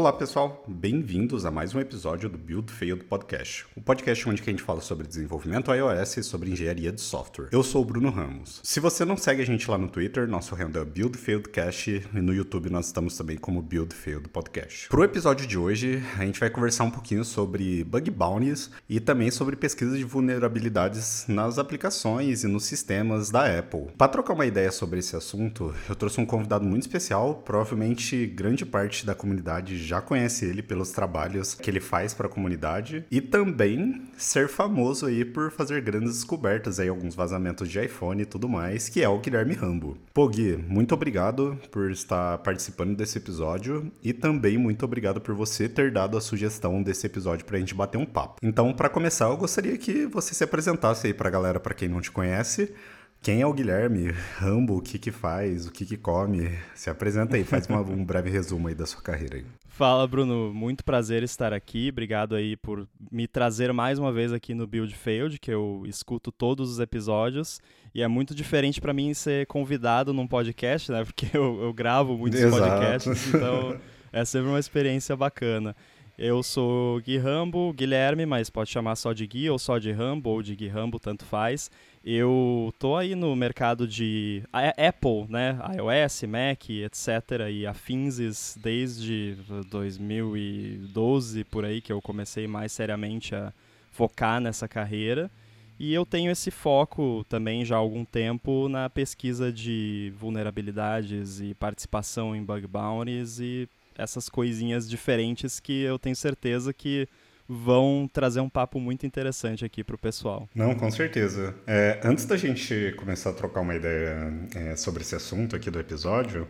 Olá pessoal, bem-vindos a mais um episódio do Build Failed Podcast, o podcast onde a gente fala sobre desenvolvimento iOS e sobre engenharia de software. Eu sou o Bruno Ramos. Se você não segue a gente lá no Twitter, nosso handle é Build Failed Cast e no YouTube nós estamos também como Build Failed Podcast. Pro episódio de hoje, a gente vai conversar um pouquinho sobre bug bounties e também sobre pesquisa de vulnerabilidades nas aplicações e nos sistemas da Apple. Para trocar uma ideia sobre esse assunto, eu trouxe um convidado muito especial, provavelmente grande parte da comunidade já conhece ele pelos trabalhos que ele faz para a comunidade e também ser famoso aí por fazer grandes descobertas aí, alguns vazamentos de iPhone e tudo mais, que é o Guilherme Rambo. Pô, Gui, muito obrigado por estar participando desse episódio e também muito obrigado por você ter dado a sugestão desse episódio para a gente bater um papo. Então, para começar, eu gostaria que você se apresentasse aí para a galera, para quem não te conhece. Quem é o Guilherme? Rambo, o que que faz, o que que come? Se apresenta aí, faz uma, um breve resumo aí da sua carreira aí. Fala, Bruno. Muito prazer estar aqui. Obrigado aí por me trazer mais uma vez aqui no Build Failed, que eu escuto todos os episódios. E é muito diferente para mim ser convidado num podcast, né? Porque eu, eu gravo muitos Exato. podcasts, então é sempre uma experiência bacana. Eu sou Gui Rambo, Guilherme, mas pode chamar só de Gui ou só de Rambo ou de Gui Rambo, tanto faz. Eu tô aí no mercado de Apple, né, iOS, Mac, etc. e afins desde 2012 por aí que eu comecei mais seriamente a focar nessa carreira. E eu tenho esse foco também já há algum tempo na pesquisa de vulnerabilidades e participação em bug bounties e essas coisinhas diferentes que eu tenho certeza que vão trazer um papo muito interessante aqui para o pessoal. Não, com certeza. É, antes da gente começar a trocar uma ideia é, sobre esse assunto aqui do episódio,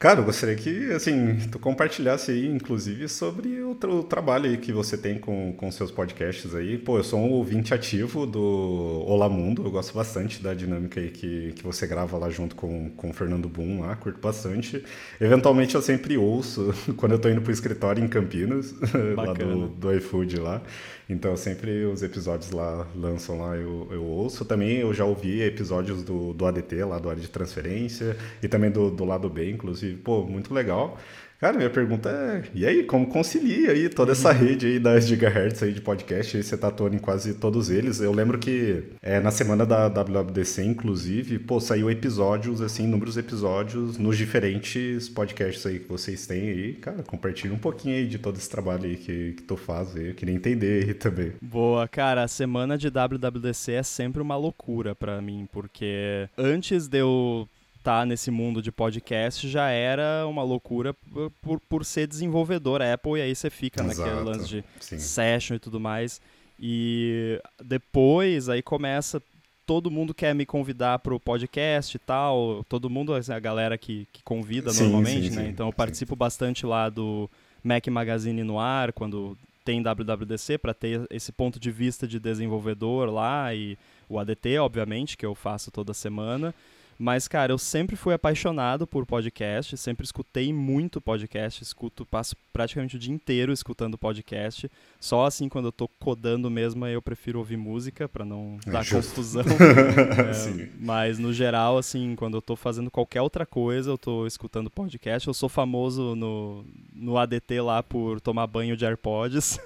Cara, eu gostaria que, assim, tu compartilhasse aí, inclusive, sobre o, tra o trabalho que você tem com, com seus podcasts aí. Pô, eu sou um ouvinte ativo do Olá Mundo, eu gosto bastante da dinâmica aí que, que você grava lá junto com, com o Fernando Boom lá, curto bastante. Eventualmente eu sempre ouço quando eu tô indo pro escritório em Campinas, lá do, do iFood lá. Então sempre os episódios lá lançam lá, eu, eu ouço. Também eu já ouvi episódios do, do ADT, lá do área de transferência, e também do, do lado B, inclusive, pô, muito legal. Cara, minha pergunta é, e aí, como concilia aí toda essa uhum. rede aí das gigahertz aí de podcast? Aí você tá atuando em quase todos eles. Eu lembro que é, na semana da WWDC, inclusive, pô, saiu episódios, assim, inúmeros episódios nos diferentes podcasts aí que vocês têm aí. Cara, compartilha um pouquinho aí de todo esse trabalho aí que, que tu faz aí. Eu queria entender aí também. Boa, cara, a semana de WWDC é sempre uma loucura para mim, porque antes de eu tá nesse mundo de podcast já era uma loucura por, por ser desenvolvedor Apple, e aí você fica Exato, naquele lance de sim. session e tudo mais. E depois aí começa. Todo mundo quer me convidar para o podcast e tal. Todo mundo, assim, a galera que, que convida sim, normalmente, sim, né? então eu participo bastante lá do Mac Magazine no ar, quando tem WWDC, para ter esse ponto de vista de desenvolvedor lá. E o ADT, obviamente, que eu faço toda semana. Mas, cara, eu sempre fui apaixonado por podcast, sempre escutei muito podcast, escuto, passo praticamente o dia inteiro escutando podcast. Só assim, quando eu tô codando mesmo, eu prefiro ouvir música para não é dar justo. confusão. é, mas, no geral, assim, quando eu tô fazendo qualquer outra coisa, eu tô escutando podcast. Eu sou famoso no, no ADT lá por tomar banho de AirPods.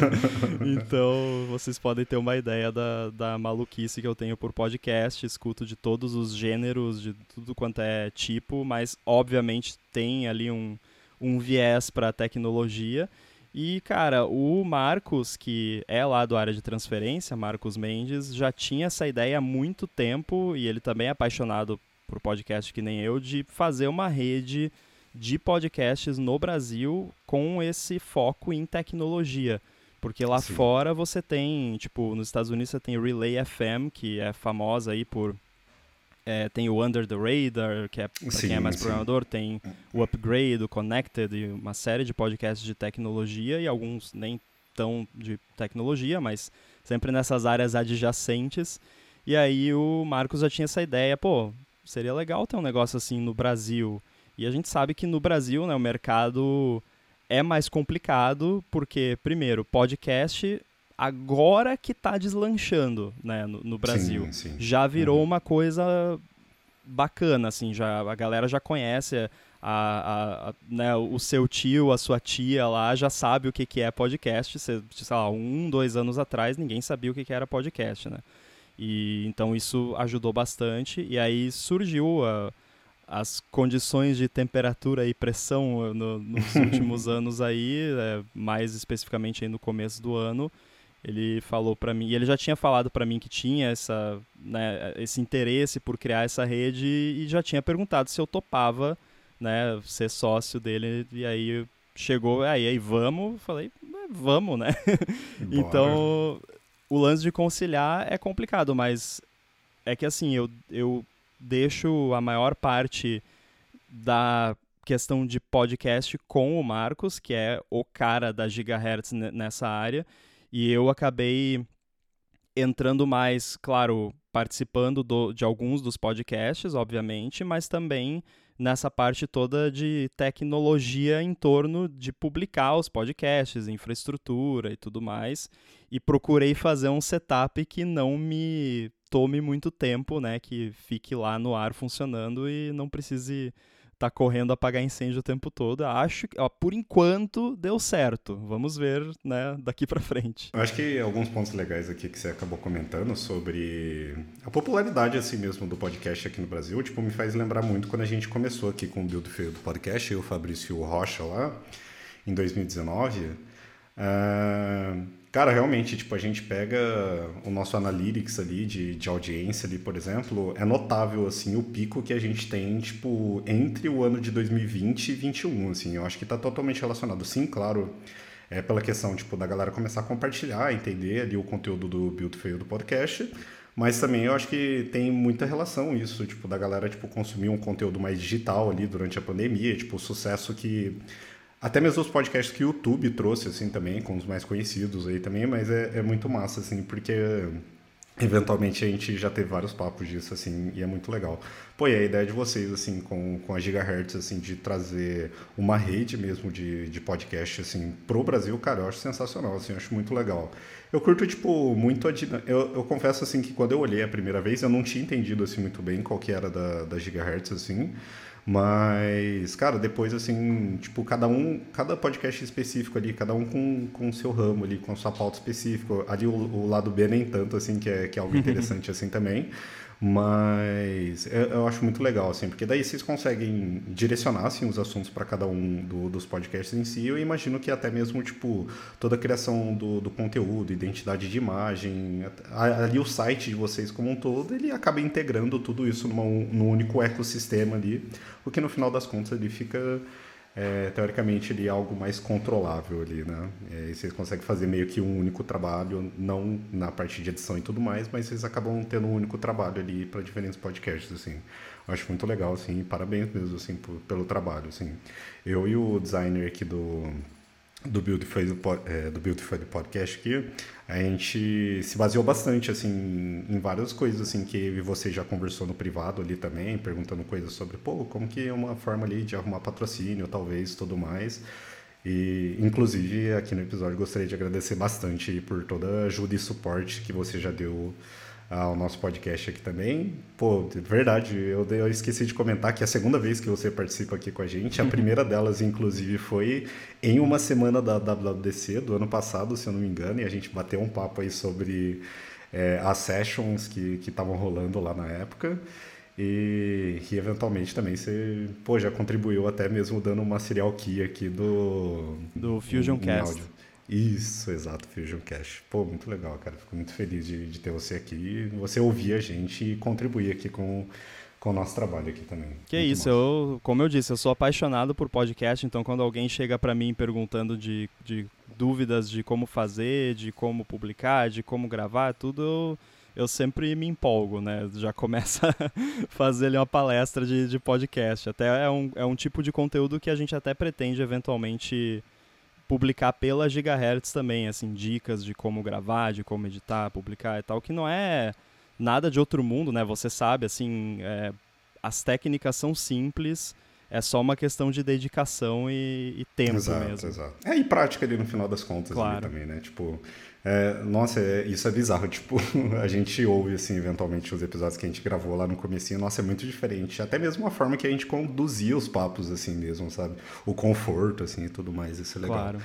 então, vocês podem ter uma ideia da, da maluquice que eu tenho por podcast. Escuto de todos os gêneros gêneros, de tudo quanto é tipo, mas obviamente tem ali um, um viés para tecnologia. E, cara, o Marcos, que é lá do área de transferência, Marcos Mendes, já tinha essa ideia há muito tempo, e ele também é apaixonado por podcast que nem eu, de fazer uma rede de podcasts no Brasil com esse foco em tecnologia. Porque lá Sim. fora você tem, tipo, nos Estados Unidos você tem Relay FM, que é famosa aí por é, tem o Under the Radar, que é para quem é mais sim. programador, tem o Upgrade, o Connected e uma série de podcasts de tecnologia e alguns nem tão de tecnologia, mas sempre nessas áreas adjacentes. E aí o Marcos já tinha essa ideia, pô, seria legal ter um negócio assim no Brasil. E a gente sabe que no Brasil, né, o mercado é mais complicado, porque, primeiro, podcast agora que está deslanchando né, no, no Brasil. Sim, sim. Já virou uhum. uma coisa bacana, assim, já, a galera já conhece a, a, né, o seu tio, a sua tia lá já sabe o que, que é podcast. Sei lá, um, dois anos atrás ninguém sabia o que, que era podcast, né? E então isso ajudou bastante. E aí surgiu a, as condições de temperatura e pressão no, nos últimos anos aí, é, mais especificamente aí no começo do ano. Ele falou para mim, e ele já tinha falado para mim que tinha essa, né, esse interesse por criar essa rede e já tinha perguntado se eu topava, né, ser sócio dele. E aí chegou, aí, aí vamos, falei, vamos, né? então, o lance de conciliar é complicado, mas é que assim, eu, eu deixo a maior parte da questão de podcast com o Marcos, que é o cara da Gigahertz nessa área, e eu acabei entrando mais, claro, participando do, de alguns dos podcasts, obviamente, mas também nessa parte toda de tecnologia em torno de publicar os podcasts, infraestrutura e tudo mais. E procurei fazer um setup que não me tome muito tempo, né? Que fique lá no ar funcionando e não precise tá correndo a apagar incêndio o tempo todo. Acho que, ó, por enquanto, deu certo. Vamos ver, né, daqui para frente. Eu acho que alguns pontos legais aqui que você acabou comentando sobre a popularidade, assim mesmo, do podcast aqui no Brasil, tipo, me faz lembrar muito quando a gente começou aqui com o Build Feio do podcast, eu, o Fabrício Rocha lá, em 2019. Uh, Cara, realmente, tipo, a gente pega o nosso analytics ali de, de audiência ali, por exemplo, é notável, assim, o pico que a gente tem, tipo, entre o ano de 2020 e 2021, assim, eu acho que tá totalmente relacionado. Sim, claro, é pela questão, tipo, da galera começar a compartilhar, entender ali o conteúdo do Fail do podcast, mas também eu acho que tem muita relação isso, tipo, da galera, tipo, consumir um conteúdo mais digital ali durante a pandemia, tipo, o sucesso que até mesmo os podcasts que o YouTube trouxe, assim, também, com os mais conhecidos aí também, mas é, é muito massa, assim, porque eventualmente a gente já teve vários papos disso, assim, e é muito legal. Pô, e a ideia de vocês, assim, com, com a Gigahertz, assim, de trazer uma rede mesmo de, de podcast, assim, pro Brasil, cara, eu acho sensacional, assim, eu acho muito legal. Eu curto, tipo, muito a eu, eu confesso, assim, que quando eu olhei a primeira vez, eu não tinha entendido, assim, muito bem qual que era da, da Gigahertz, assim, mas, cara, depois, assim, tipo, cada um, cada podcast específico ali, cada um com, com o seu ramo ali, com sua pauta específica. Ali o, o lado B nem tanto, assim, que é, que é algo interessante, assim, também. Mas eu, eu, acho muito legal, assim, porque daí vocês conseguem direcionar, assim, os assuntos para cada um do, dos podcasts em si. Eu imagino que até mesmo, tipo, toda a criação do, do conteúdo, identidade de imagem, ali o site de vocês como um todo, ele acaba integrando tudo isso numa, num único ecossistema ali, o que no final das contas ele fica é, teoricamente ali algo mais controlável ali, né? É, vocês conseguem fazer meio que um único trabalho, não na parte de edição e tudo mais, mas vocês acabam tendo um único trabalho ali para diferentes podcasts, assim. Eu acho muito legal, assim, parabéns mesmo, assim, pelo trabalho, assim. Eu e o designer aqui do do Beautify do, é, do Beautify Podcast aqui, a gente se baseou bastante assim em várias coisas assim que você já conversou no privado ali também, perguntando coisas sobre, pô, como que é uma forma ali de arrumar patrocínio, talvez, tudo mais. E inclusive aqui no episódio gostaria de agradecer bastante por toda a ajuda e suporte que você já deu ao nosso podcast aqui também. Pô, verdade, eu, eu esqueci de comentar que é a segunda vez que você participa aqui com a gente. A primeira delas, inclusive, foi em uma semana da WWDC do ano passado, se eu não me engano, e a gente bateu um papo aí sobre é, as sessions que estavam rolando lá na época. E, e, eventualmente também você pô, já contribuiu até mesmo dando uma serial key aqui do... Do Fusion Cast. Áudio. Isso, exato, Fusion Cash. Pô, muito legal, cara. Fico muito feliz de, de ter você aqui, você ouvir a gente e contribuir aqui com, com o nosso trabalho aqui também. Que muito isso, eu, como eu disse, eu sou apaixonado por podcast, então quando alguém chega para mim perguntando de, de dúvidas de como fazer, de como publicar, de como gravar, tudo, eu, eu sempre me empolgo, né? Já começa a fazer ali uma palestra de, de podcast. Até é um, é um tipo de conteúdo que a gente até pretende eventualmente publicar pela Gigahertz também, assim, dicas de como gravar, de como editar, publicar e tal, que não é nada de outro mundo, né? Você sabe, assim, é, as técnicas são simples, é só uma questão de dedicação e, e tempo exato, mesmo. Exato, É, e prática ali no final das contas claro. também, né? Tipo, É, nossa, é, isso é bizarro. Tipo, a gente ouve, assim, eventualmente os episódios que a gente gravou lá no comecinho. Nossa, é muito diferente. Até mesmo a forma que a gente conduzia os papos, assim mesmo, sabe? O conforto, assim, e tudo mais. Isso é legal. Claro.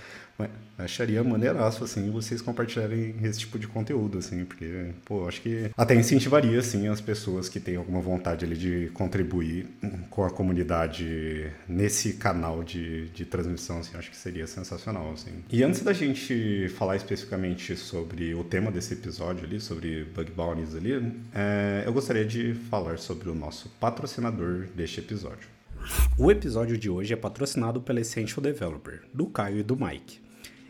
Acharia maneiraço, assim, vocês compartilharem esse tipo de conteúdo, assim, porque, pô, acho que até incentivaria, assim, as pessoas que têm alguma vontade ali de contribuir com a comunidade nesse canal de, de transmissão, assim, acho que seria sensacional, assim. E antes da gente falar especificamente sobre o tema desse episódio ali, sobre bug bounties ali, é, eu gostaria de falar sobre o nosso patrocinador deste episódio. O episódio de hoje é patrocinado pela Essential Developer, do Caio e do Mike.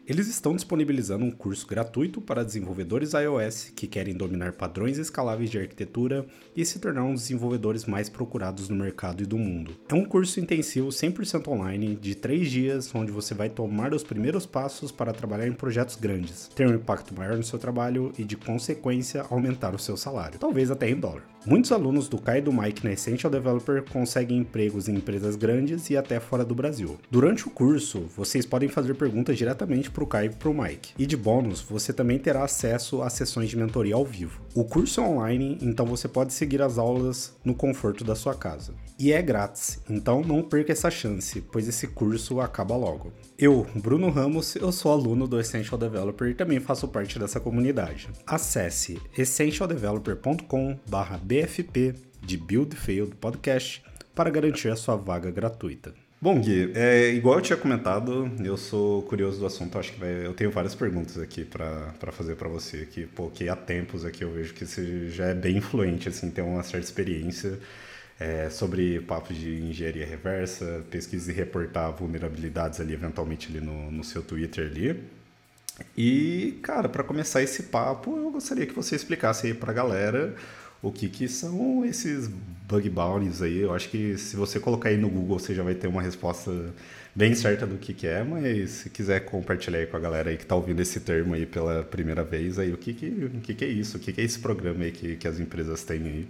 Eles estão disponibilizando um curso gratuito para desenvolvedores iOS que querem dominar padrões escaláveis de arquitetura e se tornar um dos desenvolvedores mais procurados no mercado e do mundo. É um curso intensivo 100% online de 3 dias, onde você vai tomar os primeiros passos para trabalhar em projetos grandes, ter um impacto maior no seu trabalho e, de consequência, aumentar o seu salário, talvez até em dólar. Muitos alunos do Kai e do Mike na Essential Developer conseguem empregos em empresas grandes e até fora do Brasil. Durante o curso, vocês podem fazer perguntas diretamente para o Kai e para o Mike. E de bônus, você também terá acesso a sessões de mentoria ao vivo. O curso é online, então você pode seguir as aulas no conforto da sua casa. E é grátis, então não perca essa chance, pois esse curso acaba logo. Eu, Bruno Ramos, eu sou aluno do Essential Developer e também faço parte dessa comunidade. Acesse essentialdeveloper.com/bfp de Build Failed Podcast para garantir a sua vaga gratuita. Bom, Gui, é, igual eu tinha comentado, eu sou curioso do assunto, acho que vai, eu tenho várias perguntas aqui para fazer para você, que, pô, que há tempos aqui eu vejo que você já é bem influente, assim, tem uma certa experiência é, sobre papos de engenharia reversa, pesquisa e reportar vulnerabilidades ali, eventualmente ali no, no seu Twitter ali. E, cara, para começar esse papo, eu gostaria que você explicasse aí pra galera o que, que são esses bug bounties aí. Eu acho que se você colocar aí no Google, você já vai ter uma resposta bem certa do que, que é, mas se quiser compartilhar aí com a galera aí que está ouvindo esse termo aí pela primeira vez, aí o que, que, o que, que é isso? O que, que é esse programa aí que, que as empresas têm aí?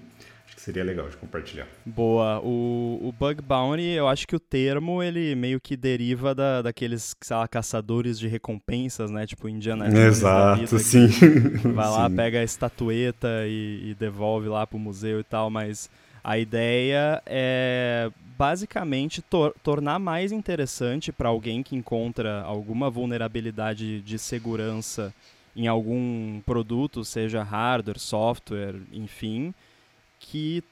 Que seria legal de compartilhar. Boa. O, o Bug Bounty, eu acho que o termo, ele meio que deriva da, daqueles, sei lá, caçadores de recompensas, né? Tipo Indiana Jones Exato, sim. Vai lá, sim. pega a estatueta e, e devolve lá pro museu e tal, mas a ideia é basicamente tor tornar mais interessante para alguém que encontra alguma vulnerabilidade de segurança em algum produto, seja hardware, software, enfim, que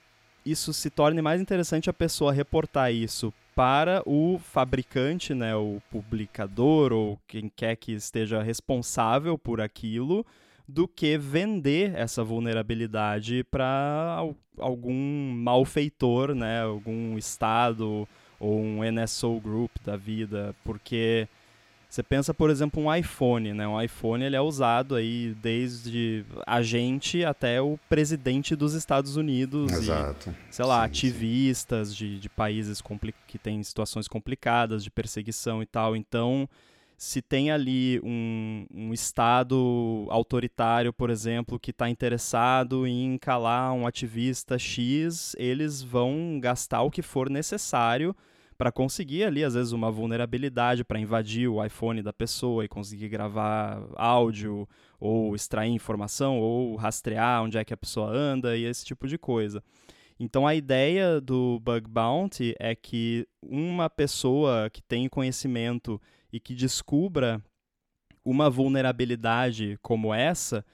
isso se torne mais interessante a pessoa reportar isso para o fabricante, né, o publicador ou quem quer que esteja responsável por aquilo, do que vender essa vulnerabilidade para algum malfeitor, né, algum estado ou um NSO group da vida, porque você pensa, por exemplo, um iPhone, né? Um iPhone ele é usado aí desde agente até o presidente dos Estados Unidos. Exato. E, sei lá, sim, ativistas sim. De, de países que têm situações complicadas, de perseguição e tal. Então, se tem ali um, um Estado autoritário, por exemplo, que está interessado em calar um ativista X, eles vão gastar o que for necessário para conseguir ali, às vezes, uma vulnerabilidade para invadir o iPhone da pessoa e conseguir gravar áudio, ou extrair informação, ou rastrear onde é que a pessoa anda e esse tipo de coisa. Então a ideia do bug bounty é que uma pessoa que tem conhecimento e que descubra uma vulnerabilidade como essa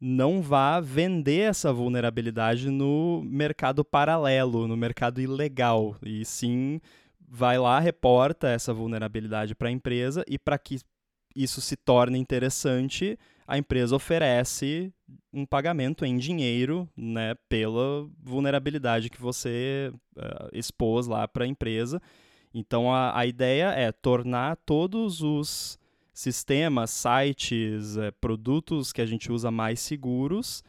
não vá vender essa vulnerabilidade no mercado paralelo, no mercado ilegal, e sim vai lá, reporta essa vulnerabilidade para a empresa e para que isso se torne interessante, a empresa oferece um pagamento em dinheiro né, pela vulnerabilidade que você uh, expôs lá para a empresa. Então a, a ideia é tornar todos os sistemas, sites, uh, produtos que a gente usa mais seguros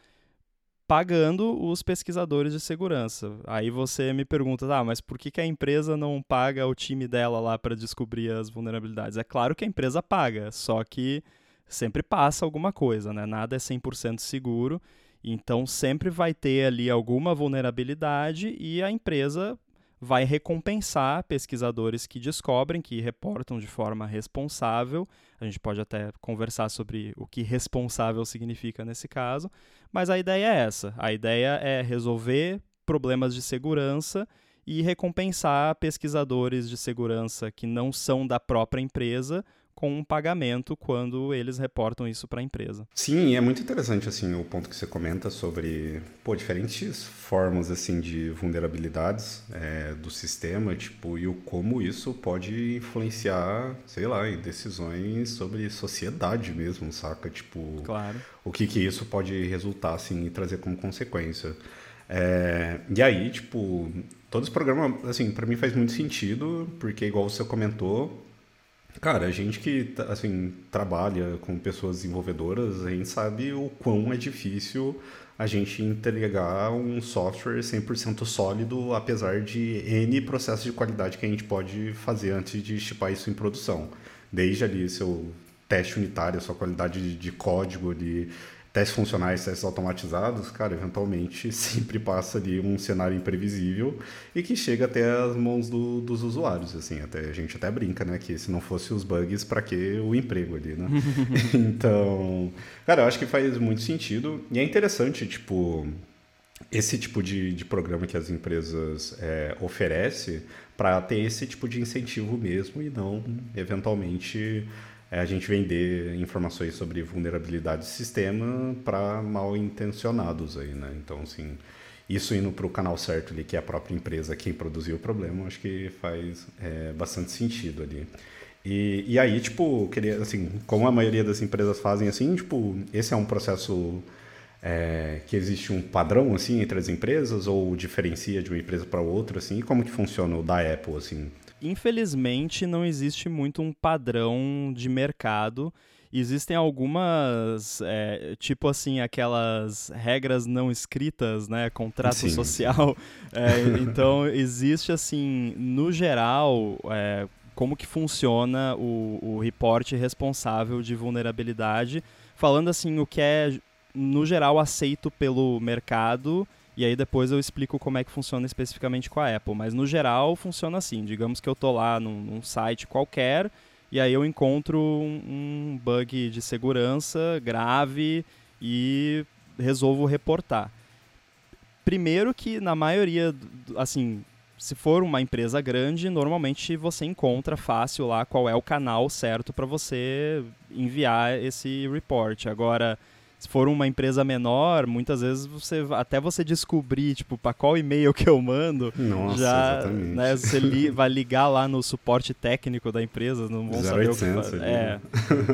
pagando os pesquisadores de segurança. Aí você me pergunta, ah, mas por que, que a empresa não paga o time dela lá para descobrir as vulnerabilidades? É claro que a empresa paga, só que sempre passa alguma coisa, né? Nada é 100% seguro, então sempre vai ter ali alguma vulnerabilidade e a empresa vai recompensar pesquisadores que descobrem, que reportam de forma responsável. A gente pode até conversar sobre o que responsável significa nesse caso, mas a ideia é essa. A ideia é resolver problemas de segurança e recompensar pesquisadores de segurança que não são da própria empresa com um pagamento quando eles reportam isso para a empresa. Sim, é muito interessante assim o ponto que você comenta sobre pô, diferentes formas assim de vulnerabilidades é, do sistema, tipo e o como isso pode influenciar, sei lá, em decisões sobre sociedade mesmo, saca? Tipo, claro. o que que isso pode resultar assim e trazer como consequência. É, e aí, tipo, todos os programas, assim, para mim faz muito sentido, porque igual você comentou, Cara, a gente que assim trabalha com pessoas desenvolvedoras, a gente sabe o quão é difícil a gente entregar um software 100% sólido, apesar de N processos de qualidade que a gente pode fazer antes de chipar isso em produção. Desde ali seu teste unitário, sua qualidade de código, de testes funcionais, testes automatizados, cara, eventualmente sempre passa ali um cenário imprevisível e que chega até as mãos do, dos usuários, assim, até a gente até brinca, né, que se não fosse os bugs, para que o emprego ali, né? então, cara, eu acho que faz muito sentido e é interessante, tipo, esse tipo de, de programa que as empresas é, oferecem para ter esse tipo de incentivo mesmo e não, eventualmente, é a gente vender informações sobre vulnerabilidade do sistema para mal intencionados aí, né? Então, assim, isso indo para o canal certo ali, que é a própria empresa quem produziu o problema, acho que faz é, bastante sentido ali. E, e aí, tipo, queria, assim, como a maioria das empresas fazem assim, tipo, esse é um processo é, que existe um padrão, assim, entre as empresas ou diferencia de uma empresa para outra, assim? Como que funciona o da Apple, assim? Infelizmente não existe muito um padrão de mercado. Existem algumas, é, tipo assim, aquelas regras não escritas, né? Contrato Sim. social. É, então, existe, assim, no geral, é, como que funciona o, o reporte responsável de vulnerabilidade, falando assim o que é, no geral, aceito pelo mercado e aí depois eu explico como é que funciona especificamente com a Apple. Mas no geral funciona assim. Digamos que eu tô lá num, num site qualquer e aí eu encontro um, um bug de segurança grave e resolvo reportar. Primeiro que na maioria, assim, se for uma empresa grande, normalmente você encontra fácil lá qual é o canal certo para você enviar esse report. Agora, se for uma empresa menor, muitas vezes você até você descobrir, tipo, para qual e-mail que eu mando, Nossa, já, né, você li, vai ligar lá no suporte técnico da empresa, não vão saber 800, o que É.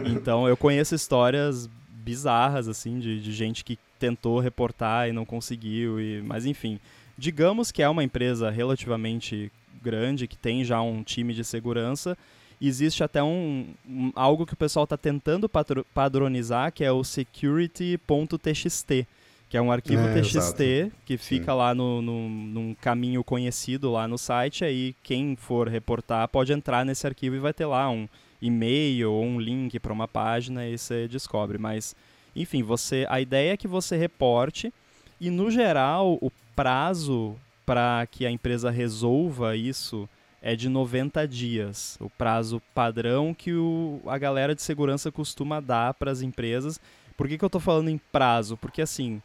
Então, eu conheço histórias bizarras assim de, de gente que tentou reportar e não conseguiu e mas enfim, digamos que é uma empresa relativamente grande que tem já um time de segurança existe até um, um algo que o pessoal está tentando padronizar, que é o security.txt, que é um arquivo é, TXT exato. que fica Sim. lá no, no, num caminho conhecido lá no site, aí quem for reportar pode entrar nesse arquivo e vai ter lá um e-mail ou um link para uma página e você descobre. Mas, enfim, você a ideia é que você reporte e, no geral, o prazo para que a empresa resolva isso é de 90 dias, o prazo padrão que o, a galera de segurança costuma dar para as empresas. Por que, que eu estou falando em prazo? Porque assim,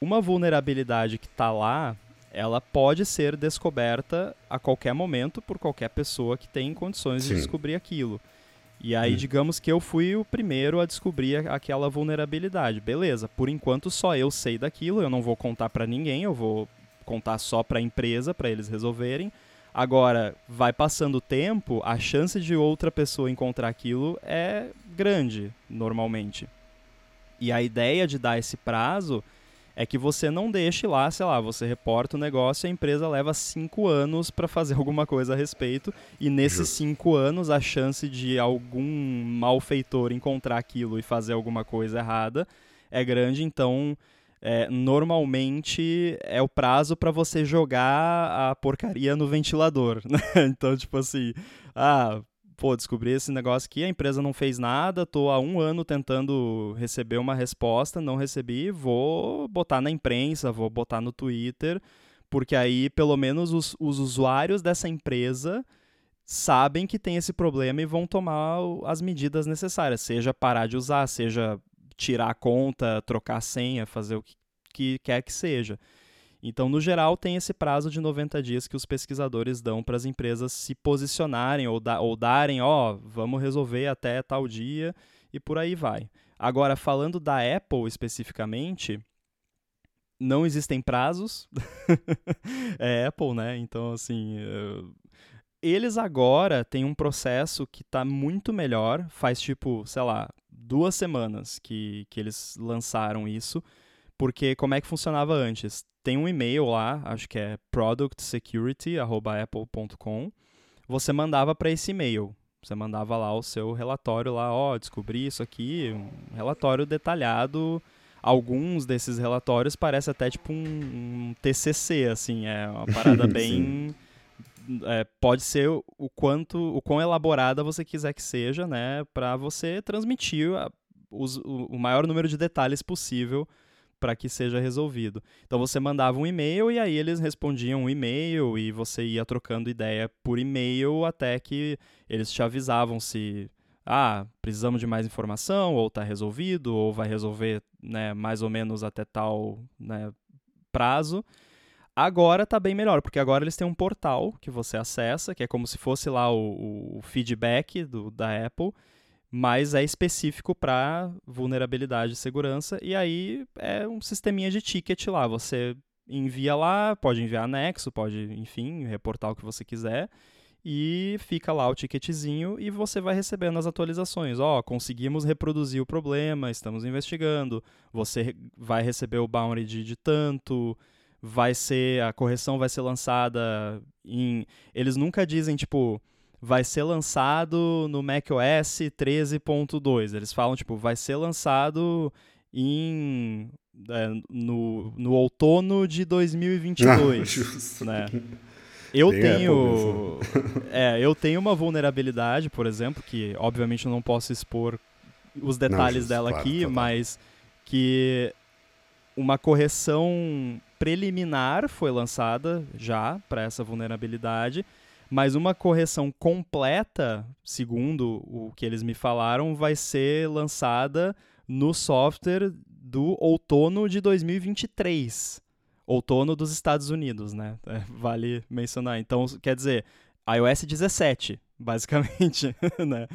uma vulnerabilidade que está lá, ela pode ser descoberta a qualquer momento por qualquer pessoa que tem condições Sim. de descobrir aquilo. E aí, hum. digamos que eu fui o primeiro a descobrir aquela vulnerabilidade. Beleza, por enquanto só eu sei daquilo, eu não vou contar para ninguém, eu vou contar só para a empresa, para eles resolverem. Agora, vai passando o tempo, a chance de outra pessoa encontrar aquilo é grande, normalmente. E a ideia de dar esse prazo é que você não deixe lá, sei lá, você reporta o negócio e a empresa leva cinco anos para fazer alguma coisa a respeito, e nesses cinco anos a chance de algum malfeitor encontrar aquilo e fazer alguma coisa errada é grande, então é, normalmente é o prazo para você jogar a porcaria no ventilador, né? Então, tipo assim, ah, pô, descobri esse negócio aqui, a empresa não fez nada, tô há um ano tentando receber uma resposta, não recebi, vou botar na imprensa, vou botar no Twitter, porque aí pelo menos os, os usuários dessa empresa sabem que tem esse problema e vão tomar as medidas necessárias, seja parar de usar, seja tirar a conta, trocar a senha, fazer o que, que quer que seja. Então, no geral, tem esse prazo de 90 dias que os pesquisadores dão para as empresas se posicionarem ou, da, ou darem, ó, oh, vamos resolver até tal dia e por aí vai. Agora, falando da Apple especificamente, não existem prazos. é Apple, né? Então, assim, uh, eles agora têm um processo que está muito melhor. Faz tipo, sei lá, duas semanas que, que eles lançaram isso. Porque como é que funcionava antes? Tem um e-mail lá, acho que é productsecurity@apple.com. Você mandava para esse e-mail. Você mandava lá o seu relatório lá, ó, oh, descobri isso aqui, um relatório detalhado. Alguns desses relatórios parece até tipo um, um TCC, assim, é uma parada bem é, pode ser o quanto, o quão elaborada você quiser que seja, né, para você transmitir a, os, o, maior número de detalhes possível para que seja resolvido. Então você mandava um e-mail e aí eles respondiam um e-mail e você ia trocando ideia por e-mail até que eles te avisavam se ah, precisamos de mais informação ou está resolvido ou vai resolver, né, mais ou menos até tal, né, prazo. Agora está bem melhor, porque agora eles têm um portal que você acessa, que é como se fosse lá o, o feedback do, da Apple, mas é específico para vulnerabilidade e segurança, e aí é um sisteminha de ticket lá. Você envia lá, pode enviar anexo, pode, enfim, reportar o que você quiser, e fica lá o ticketzinho e você vai recebendo as atualizações. Ó, oh, conseguimos reproduzir o problema, estamos investigando, você vai receber o bounty de tanto vai ser a correção vai ser lançada em eles nunca dizem tipo vai ser lançado no macOS 13.2 eles falam tipo vai ser lançado em é, no, no outono de 2022 ah, né? Eu Tem tenho é eu tenho uma vulnerabilidade por exemplo que obviamente eu não posso expor os detalhes não, dela claro, aqui tá. mas que uma correção preliminar foi lançada já para essa vulnerabilidade, mas uma correção completa, segundo o que eles me falaram, vai ser lançada no software do outono de 2023. Outono dos Estados Unidos, né? É, vale mencionar. Então, quer dizer, iOS 17, basicamente, né?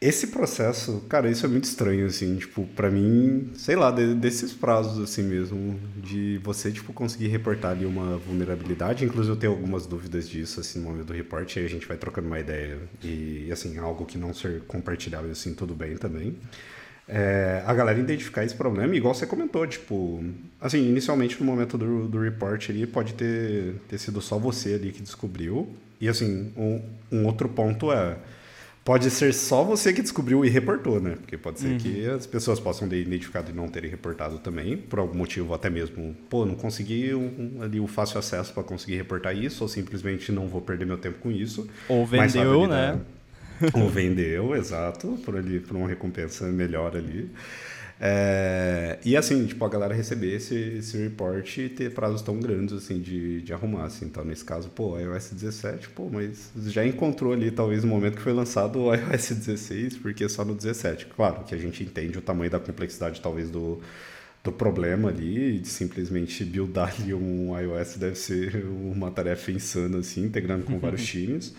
Esse processo, cara, isso é muito estranho, assim, tipo, para mim, sei lá, de, desses prazos, assim mesmo, de você, tipo, conseguir reportar ali uma vulnerabilidade. Inclusive, eu tenho algumas dúvidas disso, assim, no momento do report, aí a gente vai trocando uma ideia. E, assim, algo que não ser compartilhável, assim, tudo bem também. É, a galera identificar esse problema, igual você comentou, tipo, assim, inicialmente no momento do, do report ali, pode ter, ter sido só você ali que descobriu. E, assim, um, um outro ponto é Pode ser só você que descobriu e reportou, né? Porque pode ser uhum. que as pessoas possam ter identificado e não terem reportado também, por algum motivo, até mesmo, pô, não consegui um, ali o fácil acesso para conseguir reportar isso, ou simplesmente não vou perder meu tempo com isso. Ou vendeu, né? Ou vendeu, exato, por ali, por uma recompensa melhor ali. É, e assim, tipo, a galera receber esse, esse report e ter prazos tão grandes assim de, de arrumar. Assim. Então, nesse caso, pô, iOS 17, pô, mas já encontrou ali talvez no momento que foi lançado o iOS 16, porque só no 17. Claro que a gente entende o tamanho da complexidade, talvez, do, do problema ali, de simplesmente buildar ali um iOS deve ser uma tarefa insana, assim, integrando com vários times.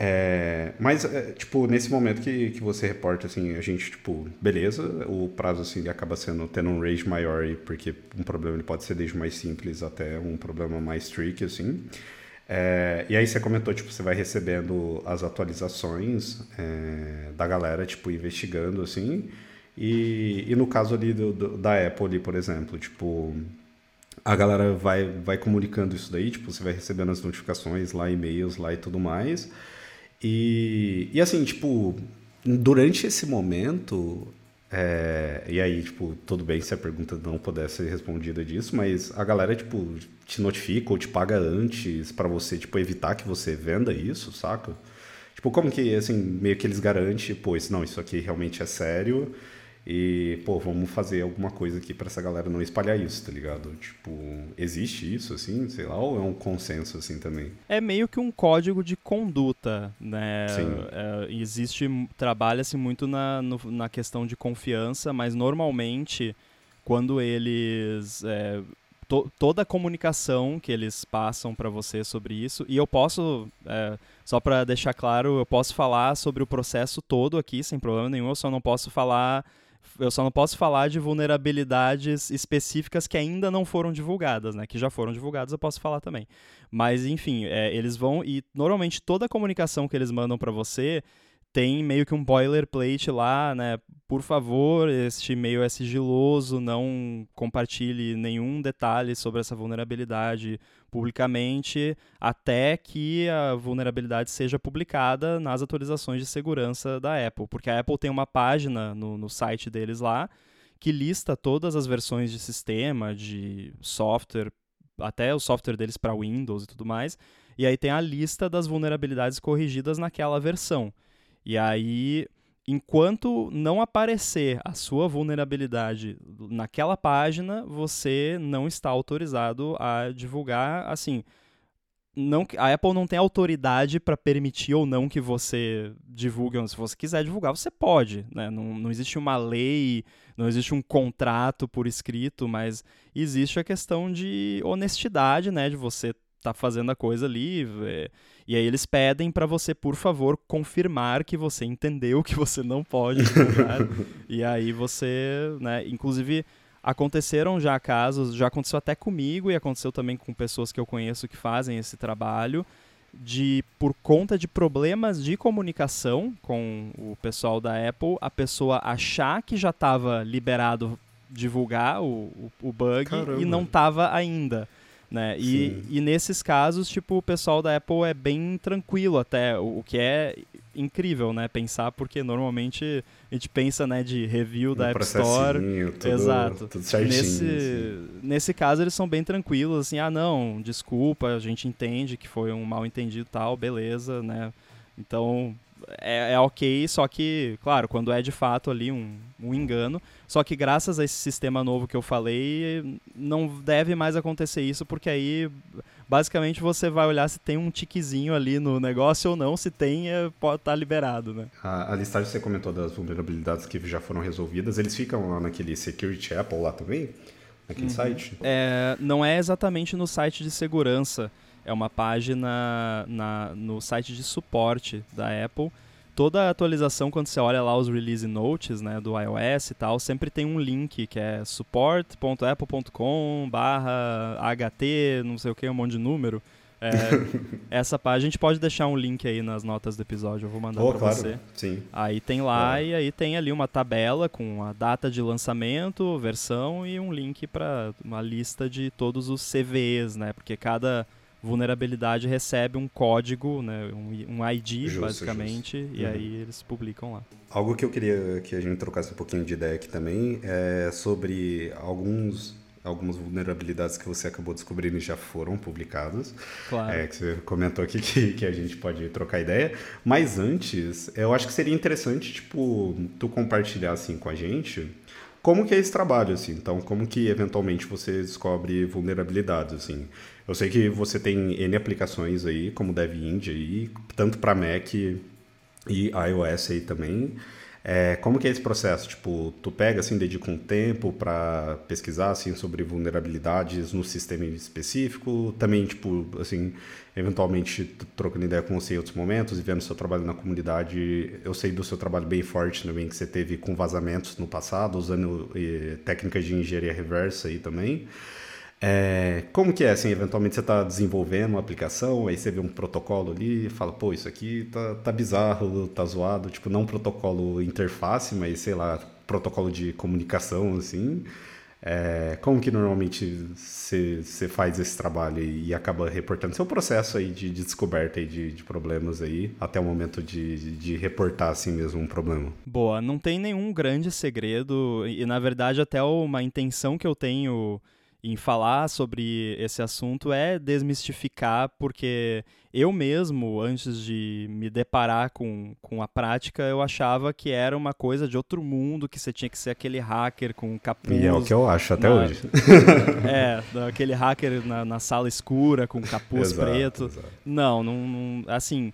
É, mas, é, tipo, nesse momento que, que você reporta, assim, a gente, tipo, beleza, o prazo, assim, acaba sendo, tendo um range maior, porque um problema ele pode ser desde mais simples até um problema mais tricky, assim. É, e aí você comentou, tipo, você vai recebendo as atualizações é, da galera, tipo, investigando, assim. E, e no caso ali do, do, da Apple, ali, por exemplo, tipo, a galera vai, vai comunicando isso daí, tipo, você vai recebendo as notificações lá, e-mails lá e tudo mais. E, e assim, tipo, durante esse momento, é, e aí, tipo, tudo bem se a pergunta não pudesse ser respondida disso, mas a galera, tipo, te notifica ou te paga antes para você, tipo, evitar que você venda isso, saca? Tipo, como que, assim, meio que eles garantem, pô, isso, não, isso aqui realmente é sério E, pô, vamos fazer alguma coisa aqui para essa galera não espalhar isso, tá ligado? Tipo, existe isso, assim, sei lá, ou é um consenso, assim, também? É meio que um código de conduta, né? Sim. É, existe, trabalha-se muito na, no, na questão de confiança, mas normalmente, quando eles... É, to, toda a comunicação que eles passam para você sobre isso, e eu posso, é, só para deixar claro, eu posso falar sobre o processo todo aqui, sem problema nenhum, eu só não posso falar eu só não posso falar de vulnerabilidades específicas que ainda não foram divulgadas, né? Que já foram divulgadas, eu posso falar também. Mas, enfim, é, eles vão e normalmente toda a comunicação que eles mandam para você tem meio que um boilerplate lá, né? Por favor, este e-mail é sigiloso, não compartilhe nenhum detalhe sobre essa vulnerabilidade publicamente até que a vulnerabilidade seja publicada nas atualizações de segurança da Apple. Porque a Apple tem uma página no, no site deles lá que lista todas as versões de sistema, de software, até o software deles para Windows e tudo mais. E aí tem a lista das vulnerabilidades corrigidas naquela versão. E aí, enquanto não aparecer a sua vulnerabilidade naquela página, você não está autorizado a divulgar, assim, não, a Apple não tem autoridade para permitir ou não que você divulgue. Se você quiser divulgar, você pode. Né? Não, não existe uma lei, não existe um contrato por escrito, mas existe a questão de honestidade, né? De você tá fazendo a coisa ali. E aí eles pedem para você, por favor, confirmar que você entendeu que você não pode divulgar. e aí você, né, inclusive aconteceram já casos, já aconteceu até comigo e aconteceu também com pessoas que eu conheço que fazem esse trabalho de por conta de problemas de comunicação com o pessoal da Apple, a pessoa achar que já estava liberado divulgar o, o, o bug Caramba. e não estava ainda né? E, e nesses casos, tipo, o pessoal da Apple é bem tranquilo até, o, o, que é incrível, né? Pensar, porque normalmente a gente pensa, né, de review da App Store. Tudo, Exato. Tudo certinho, nesse, assim. nesse caso, eles são bem tranquilos, assim, ah, não, desculpa, a gente entende que foi um mal entendido tal, beleza, né? Então, é, é, ok, só que, claro, quando é de fato ali um, um engano. Só que graças a esse sistema novo que eu falei, não deve mais acontecer isso, porque aí basicamente você vai olhar se tem um tiquezinho ali no negócio ou não, se tem, é, pode estar tá liberado, né? A, a listagem que você comentou das vulnerabilidades que já foram resolvidas, eles ficam lá naquele Security Apple lá também? Naquele uhum. site? É, não é exatamente no site de segurança é uma página na, no site de suporte da Apple. Toda atualização, quando você olha lá os release notes né, do iOS e tal, sempre tem um link que é support.apple.com barra HT, não sei o que, um monte de número. É, essa página, a gente pode deixar um link aí nas notas do episódio, eu vou mandar oh, para claro. você. Sim. Aí tem lá e aí tem ali uma tabela com a data de lançamento, versão e um link para uma lista de todos os CVEs, né? Porque cada vulnerabilidade recebe um código, né, um, um ID, justo, basicamente, justo. e uhum. aí eles publicam lá. Algo que eu queria que a gente trocasse um pouquinho de ideia aqui também é sobre alguns algumas vulnerabilidades que você acabou descobrindo e já foram publicadas. Claro. É, que você comentou aqui que, que a gente pode trocar ideia. Mas antes, eu acho que seria interessante, tipo, tu compartilhar assim com a gente como que é esse trabalho, assim. Então, como que eventualmente você descobre vulnerabilidades, assim. Eu sei que você tem N aplicações aí, como DevInd aí, tanto para Mac e iOS aí também. É, como que é esse processo? Tipo, tu pega assim, dedica um tempo para pesquisar assim sobre vulnerabilidades no sistema específico, também tipo, assim, eventualmente trocando ideia com você em outros momentos e vendo seu trabalho na comunidade. Eu sei do seu trabalho bem forte também que você teve com vazamentos no passado, usando eh, técnicas de engenharia reversa aí também. É, como que é, assim, eventualmente você está desenvolvendo uma aplicação, aí você vê um protocolo ali e fala, pô, isso aqui tá, tá bizarro, tá zoado, tipo, não protocolo interface, mas, sei lá, protocolo de comunicação, assim. É, como que normalmente você faz esse trabalho e, e, acaba reportando seu processo aí de, de descoberta aí de, de, problemas aí até o momento de, de, reportar assim mesmo um problema? Boa, não tem nenhum grande segredo e na verdade até uma intenção que eu tenho em falar sobre esse assunto é desmistificar, porque eu mesmo, antes de me deparar com, com a prática, eu achava que era uma coisa de outro mundo, que você tinha que ser aquele hacker com capuz. E é o que eu acho até na... hoje. é, aquele hacker na, na, sala escura com capuz exato, preto. Exato. Não, não, não, assim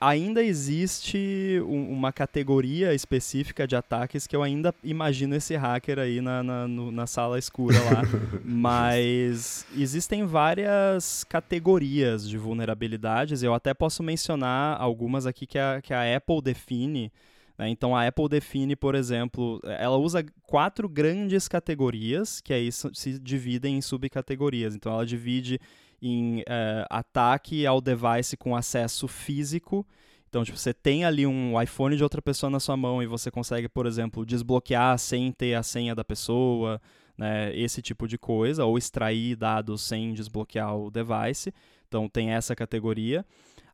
ainda existe um, uma categoria específica de ataques que eu ainda imagino esse hacker aí na, na, no, na sala escura lá. Mas existem várias categorias de vulnerabilidades. Eu até posso mencionar algumas aqui que a, que a Apple define. Né? Então a Apple define, por exemplo, ela usa quatro grandes categorias que aí se dividem em subcategorias. Então ela divide em uh, ataque ao device com acesso físico. Então, tipo, você tem ali um iPhone de outra pessoa na sua mão e você consegue, por exemplo, desbloquear sem ter a senha da pessoa, né, esse tipo de coisa, ou extrair dados sem desbloquear o device. Então, tem essa categoria.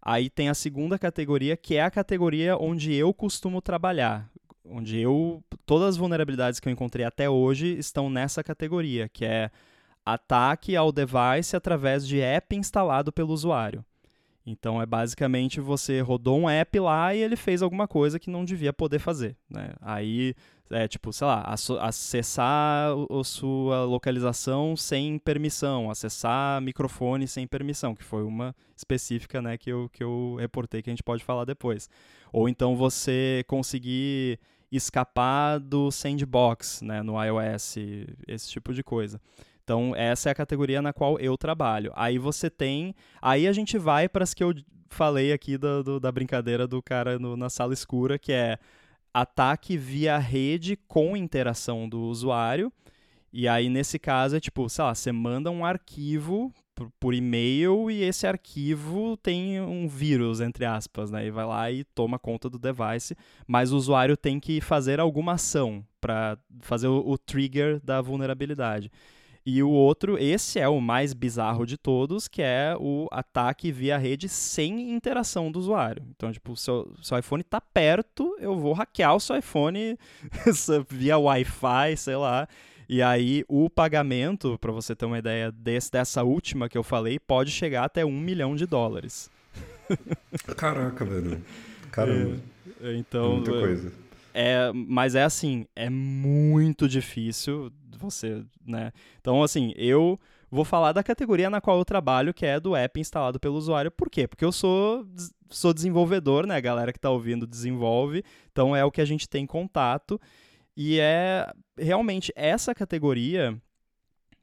Aí tem a segunda categoria, que é a categoria onde eu costumo trabalhar, onde eu todas as vulnerabilidades que eu encontrei até hoje estão nessa categoria, que é ataque ao device através de app instalado pelo usuário. Então é basicamente você rodou um app lá e ele fez alguma coisa que não devia poder fazer. Né? Aí é tipo, sei lá, acessar a sua localização sem permissão, acessar microfone sem permissão, que foi uma específica né, que, eu, que eu reportei que a gente pode falar depois. Ou então você conseguir escapar do sandbox né, no iOS, esse tipo de coisa. Então, essa é a categoria na qual eu trabalho. Aí você tem. Aí a gente vai para as que eu falei aqui do, do, da brincadeira do cara no, na sala escura, que é ataque via rede com interação do usuário. E aí, nesse caso, é tipo, sei lá, você manda um arquivo por, por e-mail e esse arquivo tem um vírus, entre aspas, né? E vai lá e toma conta do device, mas o usuário tem que fazer alguma ação para fazer o, o trigger da vulnerabilidade. E o outro, esse é o mais bizarro de todos, que é o ataque via rede sem interação do usuário. Então, tipo, o seu, seu iPhone está perto, eu vou hackear o seu iPhone via Wi-Fi, sei lá. E aí o pagamento, para você ter uma ideia desse, dessa última que eu falei, pode chegar até um milhão de dólares. Caraca, velho. Caramba. É, então, Muita coisa. É, mas é assim, é muito difícil você, né? Então, assim, eu vou falar da categoria na qual eu trabalho, que é do app instalado pelo usuário. Por quê? Porque eu sou, sou desenvolvedor, né? A galera que está ouvindo desenvolve, então é o que a gente tem contato. E é realmente essa categoria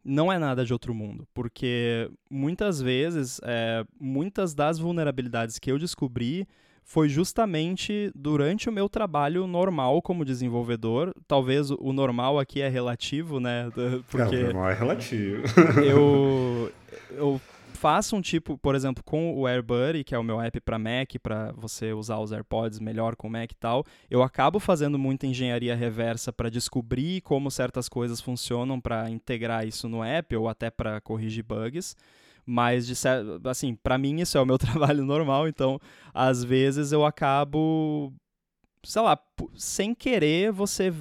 não é nada de outro mundo, porque muitas vezes, é, muitas das vulnerabilidades que eu descobri foi justamente durante o meu trabalho normal como desenvolvedor. Talvez o normal aqui é relativo, né? Porque é, o normal é relativo. eu, eu faço um tipo, por exemplo, com o AirBuddy, que é o meu app para Mac, para você usar os AirPods melhor com o Mac e tal, eu acabo fazendo muita engenharia reversa para descobrir como certas coisas funcionam para integrar isso no app ou até para corrigir bugs. Mas, de, assim, para mim isso é o meu trabalho normal, então às vezes eu acabo, sei lá, sem querer você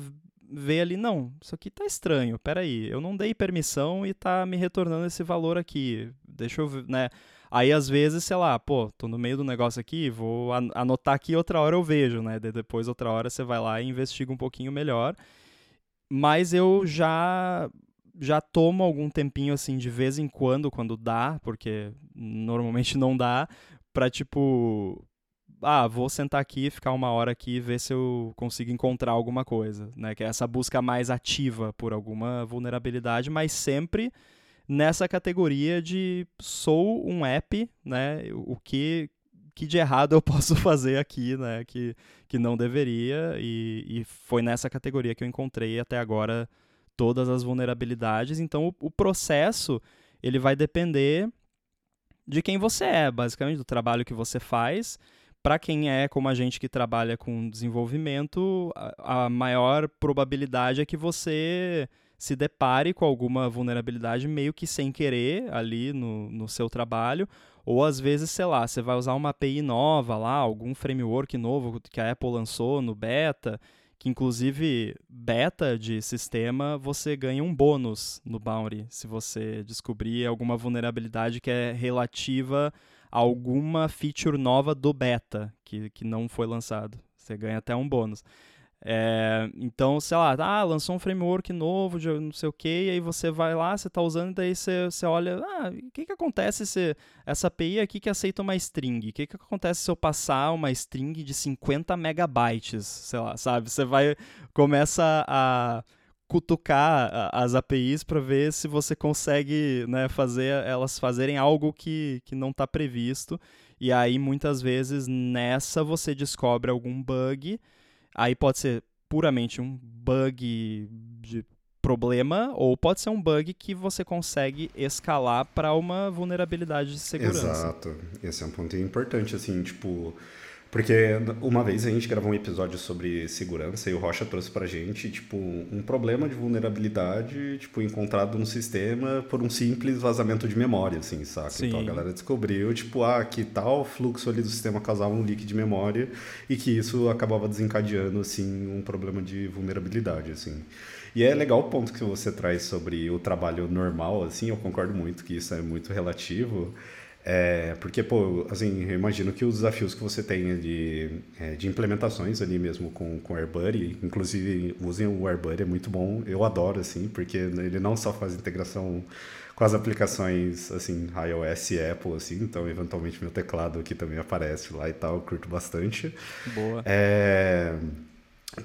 vê ali, não, isso aqui tá estranho, peraí, eu não dei permissão e tá me retornando esse valor aqui, deixa eu ver, né? Aí às vezes, sei lá, pô, tô no meio do negócio aqui, vou anotar aqui, outra hora eu vejo, né? depois, outra hora você vai lá e investiga um pouquinho melhor. Mas eu já já tomo algum tempinho, assim, de vez em quando, quando dá, porque normalmente não dá, pra, tipo, ah, vou sentar aqui, ficar uma hora aqui e ver se eu consigo encontrar alguma coisa, né? Que é essa busca mais ativa por alguma vulnerabilidade, mas sempre nessa categoria de sou um app, né? O que, que de errado eu posso fazer aqui, né? Que, que não deveria, e, e foi nessa categoria que eu encontrei até agora todas as vulnerabilidades. Então, o, o processo ele vai depender de quem você é, basicamente, do trabalho que você faz. Para quem é como a gente que trabalha com desenvolvimento, a, a maior probabilidade é que você se depare com alguma vulnerabilidade meio que sem querer ali no, no seu trabalho, ou às vezes, sei lá, você vai usar uma API nova lá, algum framework novo que a Apple lançou no beta, que inclusive beta de sistema você ganha um bônus no bounty se você descobrir alguma vulnerabilidade que é relativa a alguma feature nova do beta que, que não foi lançado. Você ganha até um bônus. É, então, sei lá, ah, lançou um framework novo de não sei o que, aí você vai lá, você está usando, daí você, você olha, ah, o que, que acontece se essa API aqui que aceita uma string? O que, que acontece se eu passar uma string de 50 megabytes? Sei lá, sabe? Você vai, começa a cutucar as APIs para ver se você consegue né, fazer elas fazerem algo que, que não está previsto. E aí, muitas vezes, nessa você descobre algum bug Aí pode ser puramente um bug de problema ou pode ser um bug que você consegue escalar para uma vulnerabilidade de segurança. Exato. Esse é um ponto importante assim, tipo, porque uma vez a gente gravou um episódio sobre segurança e o Rocha trouxe pra gente, tipo, um problema de vulnerabilidade, tipo, encontrado no sistema por um simples vazamento de memória, assim, saca? Sim. Então a galera descobriu, tipo, ah, que tal fluxo ali do sistema causava um leak de memória e que isso acabava desencadeando, assim, um problema de vulnerabilidade, assim. E é legal o ponto que você traz sobre o trabalho normal, assim, eu concordo muito que isso é muito relativo, é, porque, pô, assim, eu imagino que os desafios que você tem de, é, de implementações ali mesmo com, com o AirBuddy, inclusive usem o AirBuddy, é muito bom, eu adoro, assim, porque ele não só faz integração com as aplicações, assim, iOS e Apple, assim, então eventualmente meu teclado aqui também aparece lá e tal, curto bastante. Boa. É...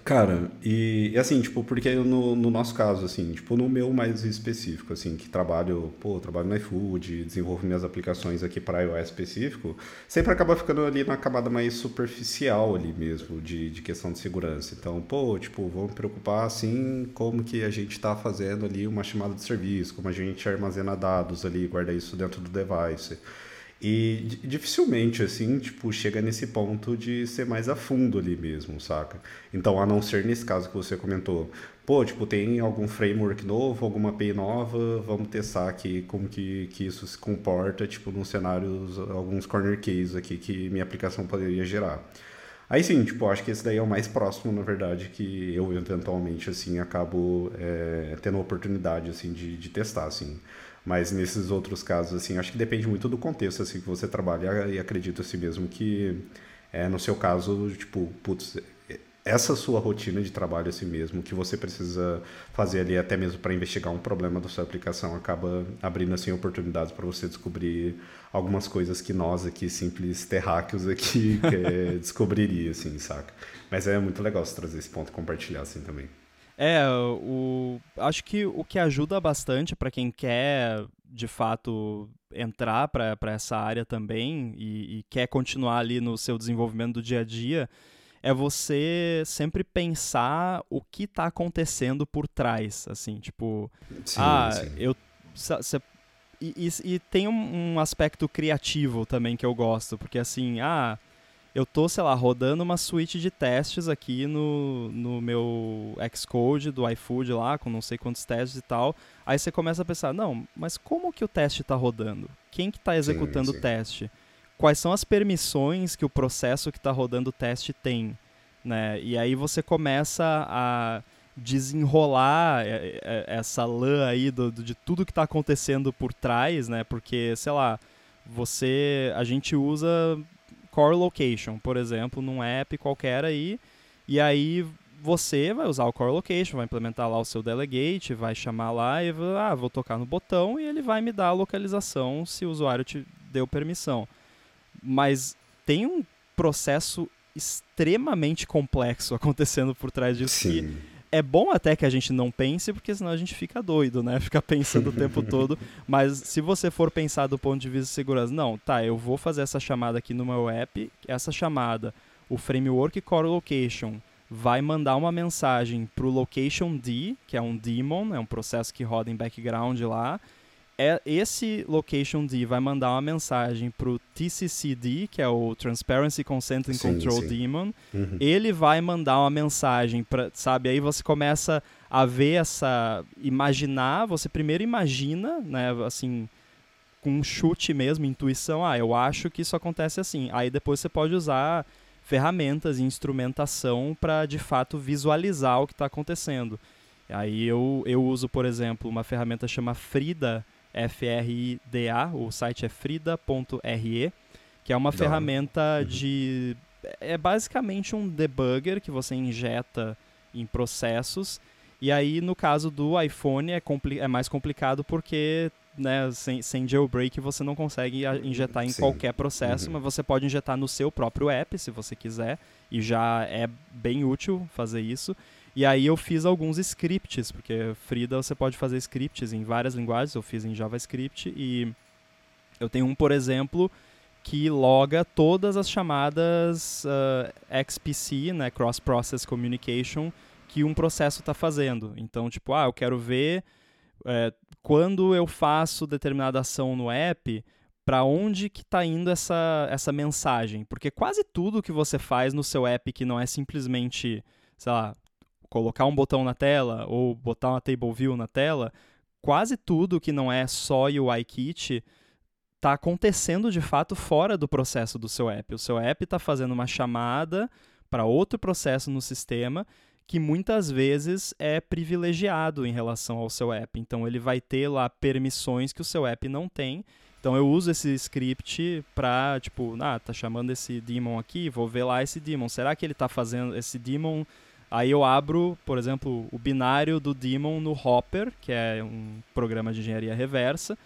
Cara, e, e, assim, tipo, porque no, no nosso caso, assim, tipo, no meu mais específico, assim, que trabalho, pô, trabalho no iFood, desenvolvo minhas aplicações aqui para iOS específico, sempre acaba ficando ali na camada mais superficial ali mesmo, de, de questão de segurança. Então, pô, tipo, vamos preocupar, assim, como que a gente está fazendo ali uma chamada de serviço, como a gente armazena dados ali, guarda isso dentro do device. E dificilmente, assim, tipo, chega nesse ponto de ser mais a fundo ali mesmo, saca? Então, a não ser nesse caso que você comentou, pô, tipo, tem algum framework novo, alguma API nova, vamos testar aqui como que, que isso se comporta, tipo, nos cenários, alguns corner cases aqui que minha aplicação poderia gerar. Aí sim, tipo, acho que esse daí é o mais próximo, na verdade, que eu eventualmente, assim, acabo é, tendo a oportunidade, assim, de, de testar, assim. Mas nesses outros casos, assim, acho que depende muito do contexto, assim, que você trabalha e acredito, assim, mesmo que, é, no seu caso, tipo, putz, essa sua rotina de trabalho assim mesmo, que você precisa fazer ali até mesmo para investigar um problema da sua aplicação, acaba abrindo assim oportunidades para você descobrir algumas coisas que nós aqui simples terráqueos aqui é, descobriria assim, saca? Mas é muito legal você trazer esse ponto e compartilhar assim também. É, o, acho que o que ajuda bastante para quem quer, de fato, entrar para essa área também e, e, quer continuar ali no seu desenvolvimento do dia a dia, é você sempre pensar o que está acontecendo por trás, assim, tipo, sim, ah, sim. eu... Cê, e, e, e, tem um, um aspecto criativo também que eu gosto, porque assim, ah eu tô, sei lá, rodando uma suíte de testes aqui no, no meu Xcode do iFood lá, com não sei quantos testes e tal. Aí você começa a pensar, não, mas como que o teste está rodando? Quem que está executando sim, sim. o teste? Quais são as permissões que o processo que está rodando o teste tem? Né? E aí você começa a desenrolar é, é, essa lã aí do, de tudo que está acontecendo por trás, né? Porque, sei lá, você a gente usa core location, por exemplo, num app qualquer aí, e aí você vai usar o core location, vai implementar lá o seu delegate, vai chamar lá e ah, vou tocar no botão e ele vai me dar a localização se o usuário te deu permissão. Mas tem um processo extremamente complexo acontecendo por trás disso Sim. que é bom até que a gente não pense, porque senão a gente fica doido, né? Fica pensando o tempo todo. Mas se você for pensar do ponto de vista de segurança, não, tá, eu vou fazer essa chamada aqui no meu app, essa chamada, o framework core location vai mandar uma mensagem para o location D, que é um daemon, é um processo que roda em background lá, é, esse location D vai mandar uma mensagem para o TCCD, que é o Transparency Consent and sim, Control sim. Daemon. Uhum. Ele vai mandar uma mensagem para, sabe? Aí você começa a ver essa, imaginar. Você primeiro imagina, né? Assim, com um chute mesmo, intuição. Ah, eu acho que isso acontece assim. Aí depois você pode usar ferramentas e instrumentação para de fato visualizar o que está acontecendo. Aí eu, eu uso, por exemplo, uma ferramenta chamada Frida, F-R-I-D-A, o site é frida.re, que é uma Não. ferramenta uhum. de. É basicamente um debugger que você injeta em processos. E aí, no caso do iPhone, é, é mais complicado porque né, sem, sem jailbreak você não consegue injetar em Sim. qualquer processo, uhum. mas você pode injetar no seu próprio app, se você quiser, e já é bem útil fazer isso. E aí eu fiz alguns scripts, porque Frida você pode fazer scripts em várias linguagens, eu fiz em JavaScript e eu tenho um, por exemplo, que loga todas as chamadas uh, XPC, né, Cross Process Communication, que um processo está fazendo. Então, tipo, ah, eu quero ver é, quando eu faço determinada ação no app, para onde que está indo essa, essa mensagem. Porque quase tudo que você faz no seu app que não é simplesmente, sei lá, colocar um botão na tela ou botar uma table view na tela, quase tudo que não é só UI Kit está acontecendo de fato fora do processo do seu app. O seu app está fazendo uma chamada para outro processo no sistema que muitas vezes é privilegiado em relação ao seu app. Então ele vai ter lá permissões que o seu app não tem. Então eu uso esse script para, tipo, ah, tá chamando esse daemon aqui, vou ver lá esse daemon. Será que ele tá fazendo esse daemon? Aí eu abro, por exemplo, o binário do daemon no Hopper, que é um programa de engenharia reversa,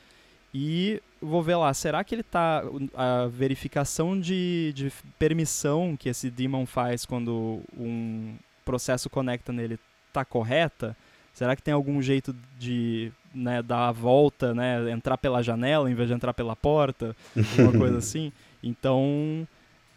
e vou ver lá, será que ele tá a verificação de, de permissão que esse daemon faz quando um processo conecta nele tá correta? Será que tem algum jeito de né, dar a volta, né, entrar pela janela em vez de entrar pela porta, alguma coisa assim? Então,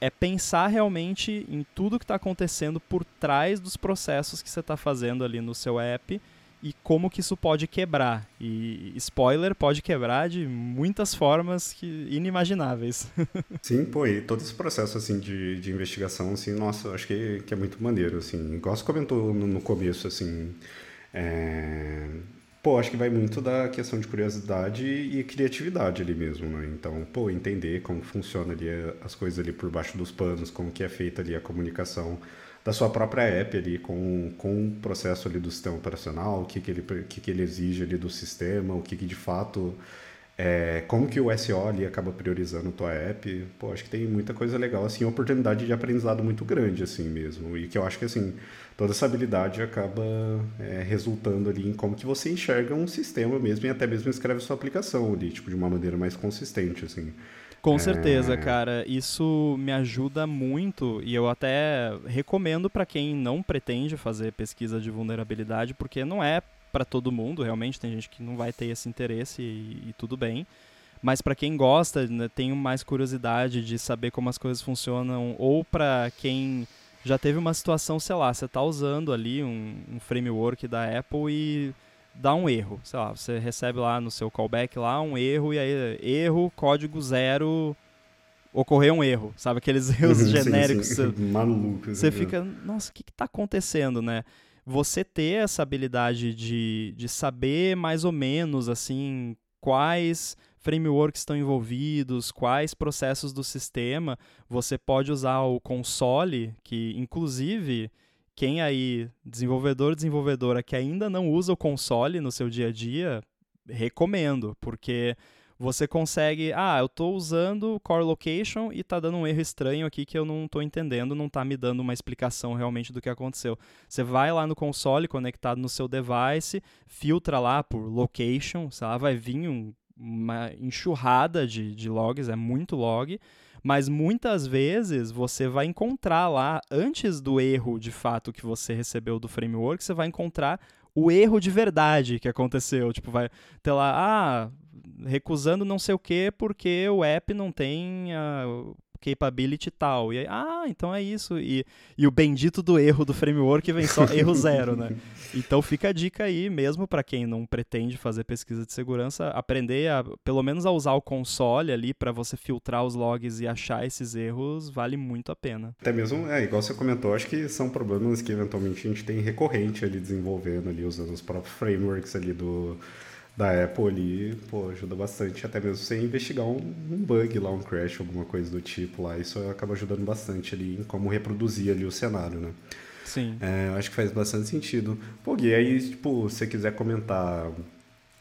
é pensar realmente em tudo que está acontecendo por trás dos processos que você está fazendo ali no seu app e como que isso pode quebrar. E spoiler, pode quebrar de muitas formas que inimagináveis. Sim, pô, e todo esse processo assim de, de investigação, assim, nossa, acho que, que é muito maneiro, assim. Igual você comentou no, no começo, assim, é... Pô, acho que vai muito da questão de curiosidade e criatividade ali mesmo, né? Então, pô, entender como funciona ali as coisas ali por baixo dos panos, como que é feita ali a comunicação da sua própria app ali com, com o processo ali do sistema operacional, o que, que, ele, que, que ele exige ali do sistema, o que, que de fato é, como que o SEO ali acaba priorizando a tua app, pô, acho que tem muita coisa legal, assim, oportunidade de aprendizado muito grande, assim mesmo, e que eu acho que, assim, toda essa habilidade acaba é, resultando ali em como que você enxerga um sistema mesmo e até mesmo escreve sua aplicação ali, tipo, de uma maneira mais consistente, assim. Com certeza, é... cara. Isso me ajuda muito e eu até recomendo para quem não pretende fazer pesquisa de vulnerabilidade, porque não é para todo mundo, realmente tem gente que não vai ter esse interesse e, e tudo bem. Mas para quem gosta, né, tem mais curiosidade de saber como as coisas funcionam, ou para quem já teve uma situação, sei lá, você está usando ali um, um framework da Apple e dá um erro. Sei lá, você recebe lá no seu callback lá um erro e aí erro, código zero, ocorreu um erro. Sabe aqueles erros genéricos? Sim, sim. Maluco. Você fica, nossa, o que está acontecendo, né? Você ter essa habilidade de, de saber mais ou menos, assim, quais frameworks estão envolvidos, quais processos do sistema, você pode usar o console, que inclusive quem aí, desenvolvedor, desenvolvedora que ainda não usa o console no seu dia a dia, recomendo, porque você consegue, ah, eu estou usando Core Location e está dando um erro estranho aqui que eu não estou entendendo, não está me dando uma explicação realmente do que aconteceu. Você vai lá no console conectado no seu device, filtra lá por location, sei lá, vai vir um, uma enxurrada de, de logs, é muito log, mas muitas vezes você vai encontrar lá, antes do erro de fato que você recebeu do framework, você vai encontrar o erro de verdade que aconteceu. Tipo, vai ter lá, ah, recusando não sei o que porque o app não tem a, capability tal. E aí, ah, então é isso. E, e o bendito do erro do framework vem só erro zero, né? Então fica a dica aí, mesmo para quem não pretende fazer pesquisa de segurança, aprender a, pelo menos a usar o console ali para você filtrar os logs e achar esses erros, vale muito a pena. Até mesmo, é, igual você comentou, acho que são problemas que eventualmente a gente tem recorrente ali desenvolvendo ali, usando os próprios frameworks ali do da Apple ali, pô, ajuda bastante, até mesmo sem investigar um, um, bug lá, um crash, alguma coisa do tipo lá, isso acaba ajudando bastante ali em como reproduzir ali o cenário, né? Sim. É, acho que faz bastante sentido. Pô, Gui, aí, tipo, se você quiser comentar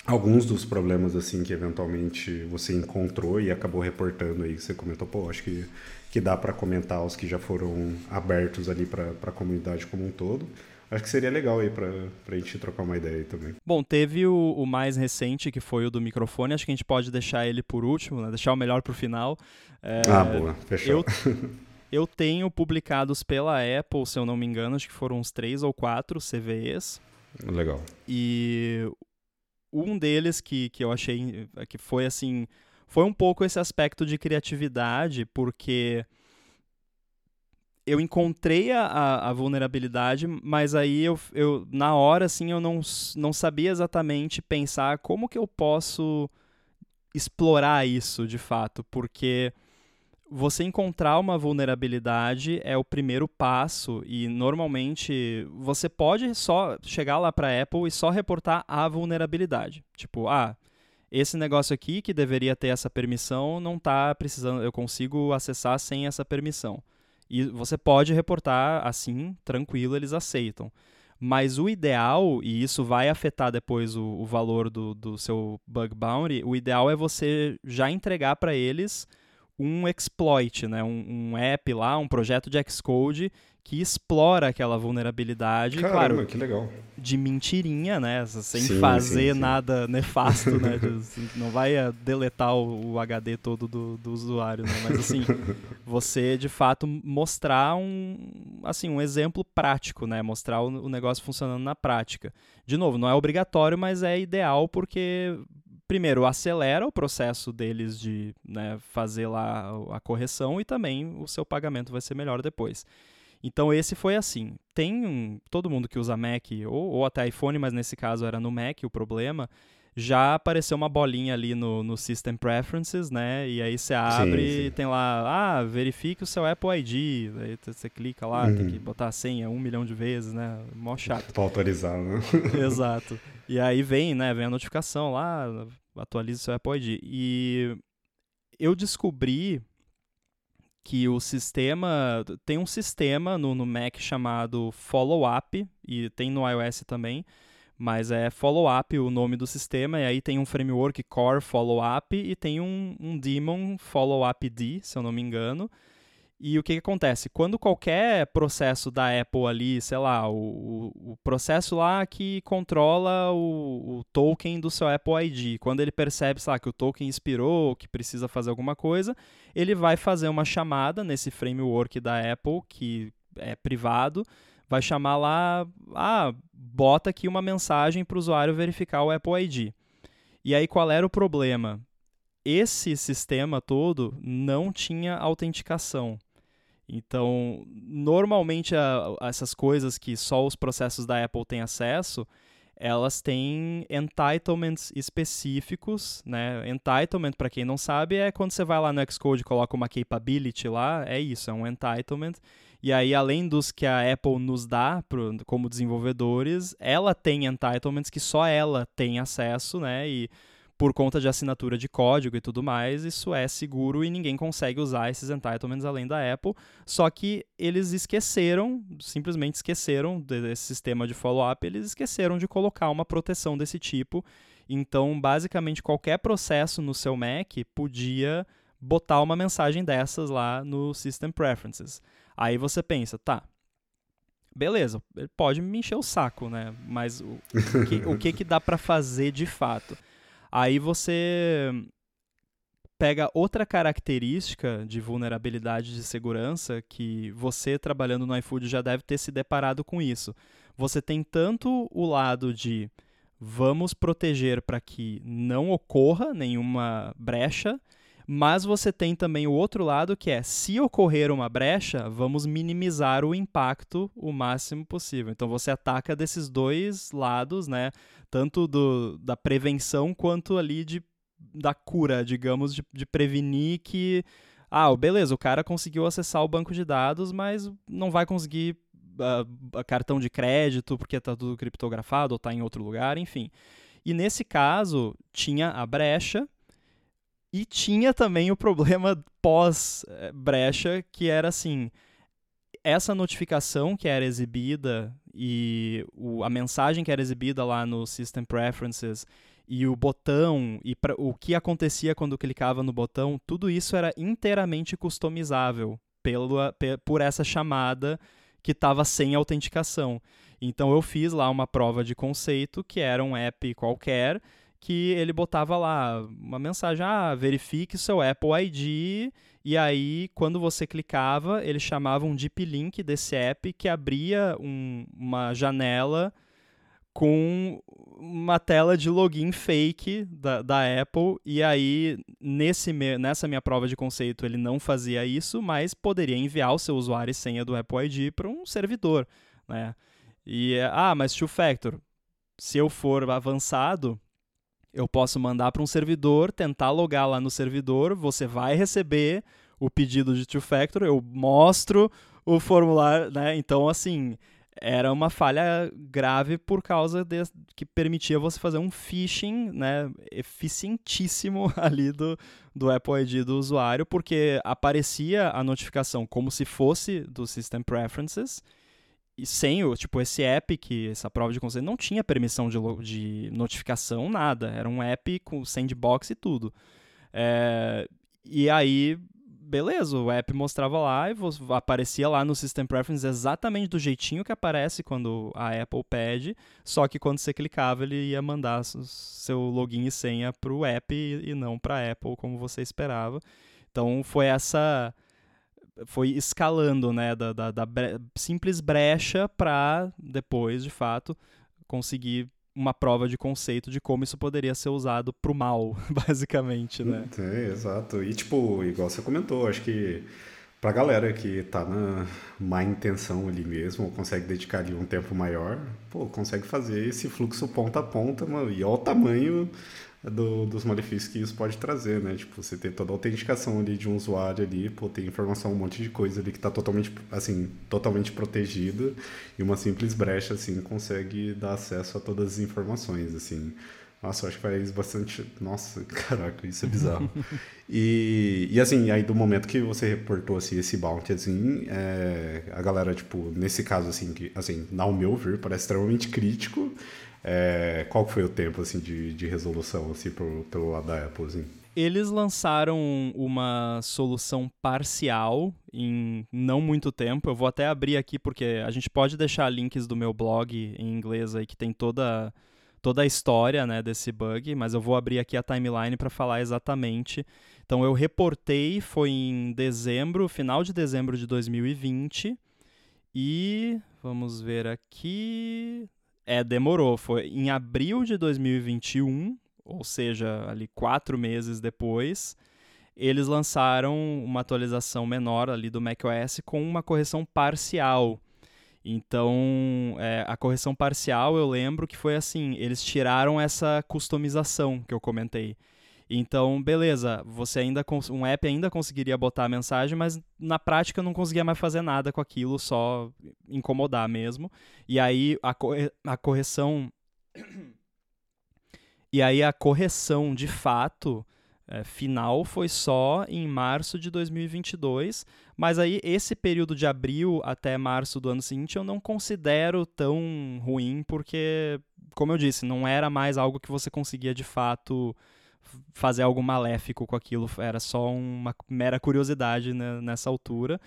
alguns dos problemas, assim, que eventualmente você encontrou e acabou reportando aí, que você comentou, pô, acho que, que dá para comentar os que já foram abertos ali para a comunidade como um todo. Acho que seria legal aí pra, pra gente trocar uma ideia aí também. Bom, teve o, o, mais recente, que foi o do microfone. Acho que a gente pode deixar ele por último, né? Deixar o melhor pro final. É, ah, boa. Fechou. Eu, eu tenho publicados pela Apple, se eu não me engano, acho que foram uns três ou quatro CVEs. Legal. E um deles que, que eu achei que foi assim... Foi um pouco esse aspecto de criatividade, porque eu encontrei a, a, vulnerabilidade, mas aí eu, eu na hora assim eu não, não sabia exatamente pensar como que eu posso explorar isso de fato, porque você encontrar uma vulnerabilidade é o primeiro passo e normalmente você pode só chegar lá para Apple e só reportar a vulnerabilidade. Tipo, ah, esse negócio aqui que deveria ter essa permissão não está precisando, eu consigo acessar sem essa permissão. E você pode reportar assim, tranquilo, eles aceitam. Mas o ideal, e isso vai afetar depois o, o valor do, do seu bug bounty, o ideal é você já entregar para eles um exploit, né? Um, um, app lá, um projeto de Xcode que explora aquela vulnerabilidade, Caramba, claro, que legal. de mentirinha, né? Sem sim, fazer sim, nada nefasto, né? não vai eh, deletar o, o HD todo do, do, usuário, né? Mas assim, você de fato mostrar um, assim, um exemplo prático, né? Mostrar o, o negócio funcionando na prática. De novo, não é obrigatório, mas é ideal porque primeiro, acelera o processo deles de né, fazer lá a correção e também o seu pagamento vai ser melhor depois. Então esse foi assim. Tem um, todo mundo que usa Mac ou, ou até iPhone, mas nesse caso era no Mac o problema. Já apareceu uma bolinha ali no, no System Preferences, né? E aí você abre sim, sim. e tem lá, ah, verifique o seu Apple ID. Aí você clica lá, uhum. tem que botar a senha um milhão de vezes, né? Mó chato. Pra autorizar, né? Exato. E aí vem, né? Vem a notificação lá, atualize o seu Apple ID. E eu descobri que o sistema tem um sistema no, no Mac chamado Follow Up e tem no iOS também, mas é Follow Up o nome do sistema e aí tem um framework Core Follow Up e tem um, um daemon Follow Up D, se eu não me engano. E o que, que, acontece? Quando qualquer processo da Apple ali, sei lá, o, o processo lá que controla o, o, token do seu Apple ID, quando ele percebe, sei lá, que o token expirou, que precisa fazer alguma coisa, ele vai fazer uma chamada nesse framework da Apple, que é privado, vai chamar lá, ah, bota aqui uma mensagem para o usuário verificar o Apple ID. E aí qual era o problema? Esse sistema todo não tinha autenticação. Então, normalmente a, essas coisas que só os processos da Apple têm acesso, elas têm entitlements específicos, né? Entitlement, para quem não sabe, é quando você vai lá no Xcode e coloca uma capability lá, é isso, é um entitlement. E aí, além dos que a Apple nos dá pro, como desenvolvedores, ela tem entitlements que só ela tem acesso, né? E por conta de assinatura de código e tudo mais, isso é seguro e ninguém consegue usar esses entitlements além da Apple. Só que eles esqueceram, simplesmente esqueceram desse sistema de follow-up, eles esqueceram de colocar uma proteção desse tipo. Então, basicamente, qualquer processo no seu Mac podia botar uma mensagem dessas lá no System Preferences. Aí você pensa, tá, beleza, ele pode me encher o saco, né? Mas o, o que, o que, que dá para fazer de fato? Aí você pega outra característica de vulnerabilidade de segurança que você trabalhando no iFood já deve ter se deparado com isso. Você tem tanto o lado de vamos proteger para que não ocorra nenhuma brecha, mas você tem também o outro lado que é se ocorrer uma brecha, vamos minimizar o impacto o máximo possível. Então você ataca desses dois lados, né? Tanto do, da prevenção quanto ali de, da cura, digamos, de, de prevenir que, ah, beleza, o cara conseguiu acessar o banco de dados, mas não vai conseguir uh, cartão de crédito porque está tudo criptografado ou está em outro lugar, enfim. E nesse caso, tinha a brecha e tinha também o problema pós-brecha, que era assim: essa notificação que era exibida e o, a mensagem que era exibida lá no System Preferences e o botão e pra, o que acontecia quando clicava no botão, tudo isso era inteiramente customizável pelo, por essa chamada que estava sem autenticação. Então eu fiz lá uma prova de conceito que era um app qualquer que ele botava lá uma mensagem: ah, verifique seu Apple ID. E aí, quando você clicava, ele chamava um deep link desse app que abria um, uma janela com uma tela de login fake da, da Apple. E aí, nesse nessa minha prova de conceito, ele não fazia isso, mas poderia enviar o seu usuário e senha do Apple ID para um servidor. Né? E, ah, mas two factor. Se eu for avançado, eu posso mandar para um servidor, tentar logar lá no servidor, você vai receber o pedido de two factor, eu mostro o formulário, né? Então, assim, era uma falha grave por causa de, que permitia você fazer um phishing né, eficientíssimo ali do, do Apple ID do usuário, porque aparecia a notificação como se fosse do System Preferences, e sem o, tipo, esse app, que essa prova de conceito não tinha permissão de, de notificação, nada. Era um app com sandbox e tudo. É, e aí beleza, o app mostrava lá e aparecia lá no System Preferences exatamente do jeitinho que aparece quando a Apple pede, só que quando você clicava ele ia mandar seu login e senha para o app e não para Apple como você esperava. Então foi essa foi escalando, né, da, da, da bre simples brecha para depois, de fato, conseguir uma prova de conceito de como isso poderia ser usado pro mal, basicamente, né? É, exato. E, tipo, igual você comentou, acho que pra galera que tá na má intenção ali mesmo, consegue dedicar ali um tempo maior, pô, consegue fazer esse fluxo ponta a ponta, mano, e olha o tamanho do, dos malefícios que isso pode trazer, né? Tipo, você ter toda a autenticação ali de um usuário ali, pô, tem informação, um monte de coisa ali que está totalmente, assim, totalmente protegida e uma simples brecha, assim, consegue dar acesso a todas as informações, assim. Nossa, eu acho que faz bastante. Nossa, caraca, isso é bizarro. e, e assim, aí do momento que você reportou assim, esse bounty, assim, é, a galera, tipo, nesse caso, assim, que, assim, ao meu ver, parece extremamente crítico. É, qual foi o tempo assim, de, de resolução assim, pro, pelo lado da Apple? Assim? Eles lançaram uma solução parcial em não muito tempo. Eu vou até abrir aqui porque a gente pode deixar links do meu blog em inglês aí que tem toda, toda a história né, desse bug, mas eu vou abrir aqui a timeline para falar exatamente. Então eu reportei, foi em dezembro, final de dezembro de 2020. E vamos ver aqui. É, demorou. Foi em abril de 2021, ou seja, ali quatro meses depois, eles lançaram uma atualização menor ali do macOS com uma correção parcial. Então, é, a correção parcial eu lembro que foi assim: eles tiraram essa customização que eu comentei. Então, beleza, você ainda um app ainda conseguiria botar a mensagem, mas na prática não conseguia mais fazer nada com aquilo, só incomodar mesmo. E aí a, corre a correção E aí a correção de fato é, final foi só em março de 2022, mas aí esse período de abril até março do ano seguinte eu não considero tão ruim porque, como eu disse, não era mais algo que você conseguia de fato fazer algo maléfico com aquilo, era só uma mera curiosidade né, nessa altura.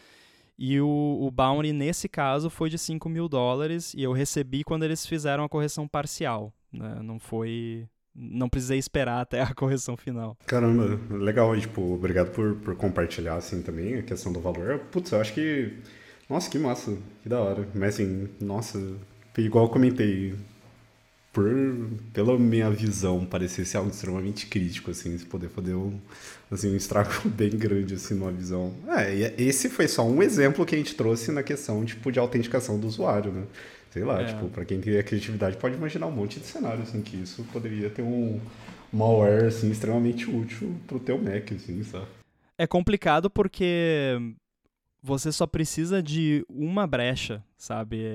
E o, o bounty, nesse caso, foi de 5 mil dólares e eu recebi quando eles fizeram a correção parcial. Né? Não foi. Não precisei esperar até a correção final. Caramba, legal. Tipo, obrigado por, por compartilhar assim também a questão do valor. Putz, eu acho que. Nossa, que massa, que da hora. Mas assim, nossa, igual eu comentei, por, pela minha visão, parecesse algo extremamente crítico, assim, se poder fazer um, assim, um estrago bem grande, assim, numa visão. É, esse foi só um exemplo que a gente trouxe na questão, tipo, de autenticação do usuário, né? Sei lá, é. tipo, para quem tem a criatividade pode imaginar um monte de cenário, assim, que isso poderia ter um malware, assim, extremamente útil pro teu Mac, assim, sabe? É complicado porque você só precisa de uma brecha, sabe?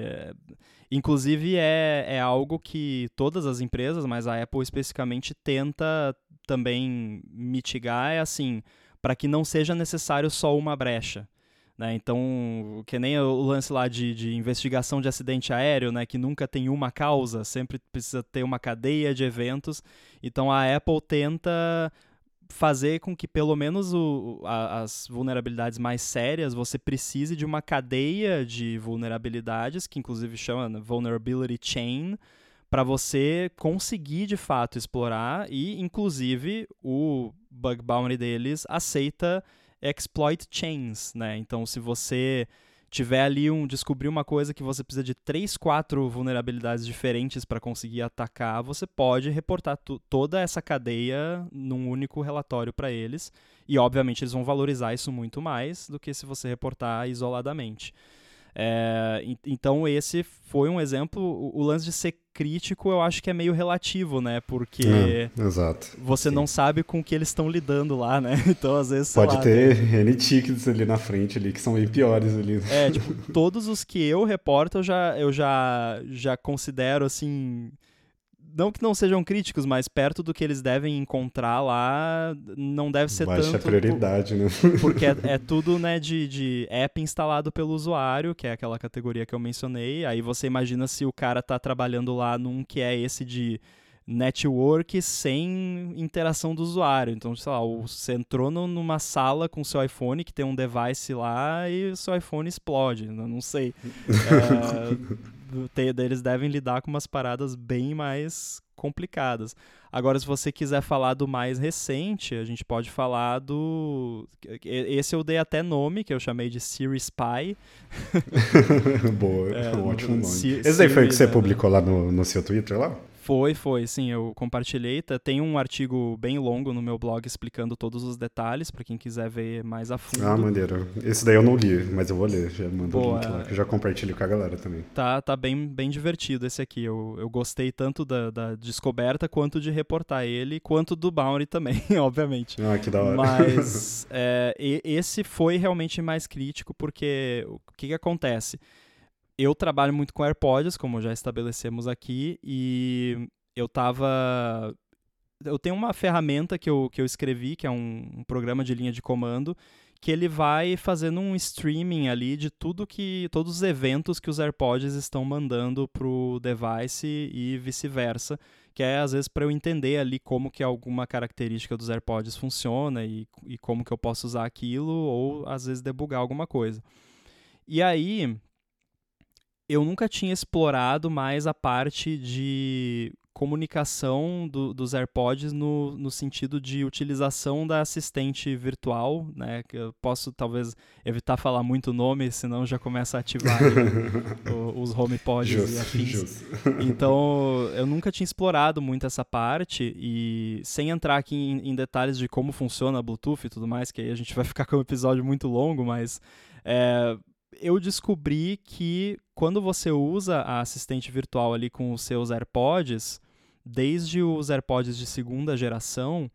Inclusive é, é algo que todas as empresas, mas a Apple especificamente tenta também mitigar, é assim, para que não seja necessário só uma brecha. Né? Então, que nem o lance lá de, de investigação de acidente aéreo, né? que nunca tem uma causa, sempre precisa ter uma cadeia de eventos. Então a Apple tenta fazer com que pelo menos o, a, as vulnerabilidades mais sérias você precise de uma cadeia de vulnerabilidades, que inclusive chama Vulnerability Chain, para você conseguir de fato explorar e inclusive o bug bounty deles aceita exploit chains, né? Então, se você tiver ali um descobrir uma coisa que você precisa de três, quatro vulnerabilidades diferentes para conseguir atacar, você pode reportar toda essa cadeia num único relatório para eles. E obviamente eles vão valorizar isso muito mais do que se você reportar isoladamente. É, então esse foi um exemplo. O, o, lance de ser crítico eu acho que é meio relativo, né? Porque é, você Sim. não sabe com o que eles estão lidando lá, né? Então às vezes. Pode lá, ter né? N tickets ali na frente ali que são bem piores ali. É, tipo, todos os que eu reporto eu já, eu já, já considero assim não que não sejam críticos, mas perto do que eles devem encontrar lá, não deve ser Baixa tanto. prioridade, né? Porque é, é, tudo né, de, de app instalado pelo usuário, que é aquela categoria que eu mencionei. Aí você imagina se o cara tá trabalhando lá num que é esse de network sem interação do usuário. Então, sei lá, você entrou numa sala com seu iPhone que tem um device lá e o seu iPhone explode. Não sei. É eles devem lidar com umas paradas bem mais complicadas. Agora, se você quiser falar do mais recente, a gente pode falar do. Esse eu dei até nome, que eu chamei de Siri Spy. Boa, é, um ótimo nome. Esse daí foi o que você publicou lá no, no seu Twitter lá? Foi, foi, sim, eu compartilhei. Tem um artigo bem longo no meu blog explicando todos os detalhes para quem quiser ver mais a fundo. Ah, maneiro. Esse daí eu não li, mas eu vou ler. Já mando o link lá, que eu já compartilho com a galera também. Tá, tá bem, bem divertido esse aqui. Eu, eu gostei tanto da, da descoberta quanto de reportar ele, quanto do Bounty também, obviamente. Ah, que da hora. Mas é, esse foi realmente mais crítico porque o que, que acontece? Eu trabalho muito com AirPods, como já estabelecemos aqui, e eu tava. Eu tenho uma ferramenta que eu, que eu escrevi, que é um, um programa de linha de comando, que ele vai fazendo um streaming ali de tudo que. todos os eventos que os AirPods estão mandando pro device e vice-versa. Que é, às vezes, para eu entender ali como que alguma característica dos AirPods funciona e, e como que eu posso usar aquilo, ou às vezes debugar alguma coisa. E aí, eu nunca tinha explorado mais a parte de comunicação do, dos AirPods no, no sentido de utilização da assistente virtual, né? Que eu posso talvez evitar falar muito o nome, senão já começa a ativar o, os HomePods just, e afins. Just. Então, eu nunca tinha explorado muito essa parte e sem entrar aqui em, em detalhes de como funciona a Bluetooth e tudo mais, que aí a gente vai ficar com um episódio muito longo, mas é, eu descobri que quando você usa a assistente virtual ali com os seus AirPods, desde os AirPods de segunda geração,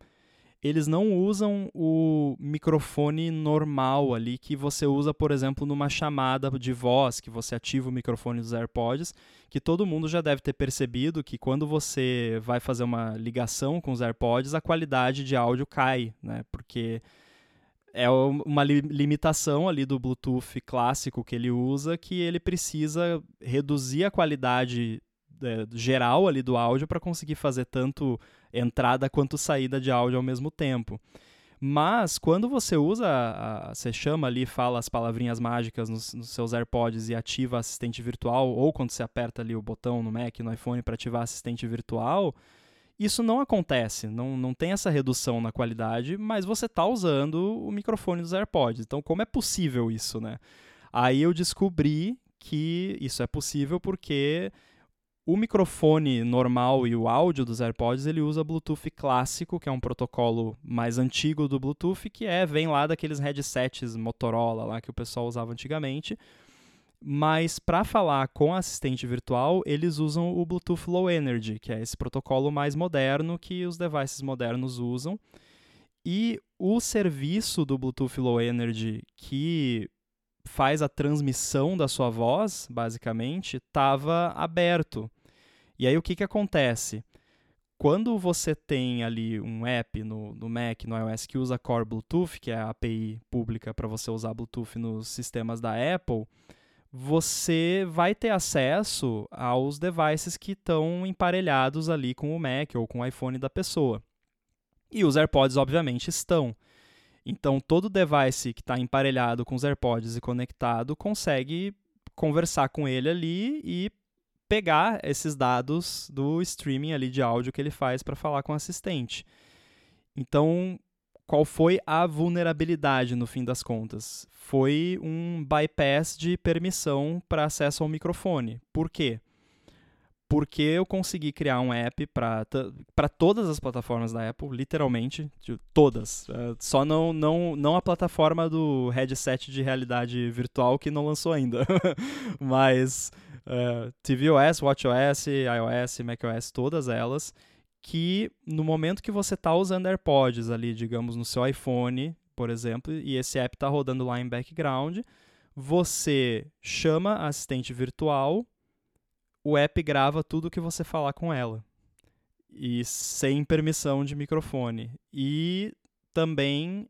eles não usam o microfone normal ali que você usa, por exemplo, numa chamada de voz, que você ativa o microfone dos AirPods, que todo mundo já deve ter percebido que quando você vai fazer uma ligação com os AirPods, a qualidade de áudio cai, né? Porque é uma li limitação ali do Bluetooth clássico que ele usa, que ele precisa reduzir a qualidade é, geral ali do áudio para conseguir fazer tanto entrada quanto saída de áudio ao mesmo tempo. Mas quando você usa, a, você chama ali, fala as palavrinhas mágicas nos, nos, seus AirPods e ativa assistente virtual, ou quando você aperta ali o botão no Mac, no iPhone para ativar assistente virtual, isso não acontece, não, não tem essa redução na qualidade, mas você está usando o microfone dos AirPods. Então, como é possível isso, né? Aí eu descobri que isso é possível porque o microfone normal e o áudio dos AirPods ele usa Bluetooth clássico, que é um protocolo mais antigo do Bluetooth, que é vem lá daqueles headsets Motorola lá que o pessoal usava antigamente. Mas para falar com assistente virtual, eles usam o Bluetooth Low Energy, que é esse protocolo mais moderno que os devices modernos usam. E o serviço do Bluetooth Low Energy que faz a transmissão da sua voz, basicamente, estava aberto. E aí o que, que acontece? Quando você tem ali um app no, no Mac, no iOS, que usa Core Bluetooth, que é a API pública para você usar Bluetooth nos sistemas da Apple, você vai ter acesso aos devices que estão emparelhados ali com o Mac ou com o iPhone da pessoa. E os AirPods, obviamente, estão. Então, todo device que está emparelhado com os AirPods e conectado consegue conversar com ele ali e pegar esses dados do streaming ali de áudio que ele faz para falar com o assistente. Então, qual foi a vulnerabilidade no fim das contas? Foi um bypass de permissão para acesso ao microfone. Por quê? Porque eu consegui criar um app para todas as plataformas da Apple, literalmente, todas. Uh, só não, não, não a plataforma do headset de realidade virtual que não lançou ainda. Mas uh, tvOS, watchOS, iOS, macOS, todas elas, que no momento que você está usando AirPods ali, digamos, no seu iPhone, por exemplo, e esse app está rodando lá em background, você chama a assistente virtual, o app grava tudo que você falar com ela. E sem permissão de microfone. E também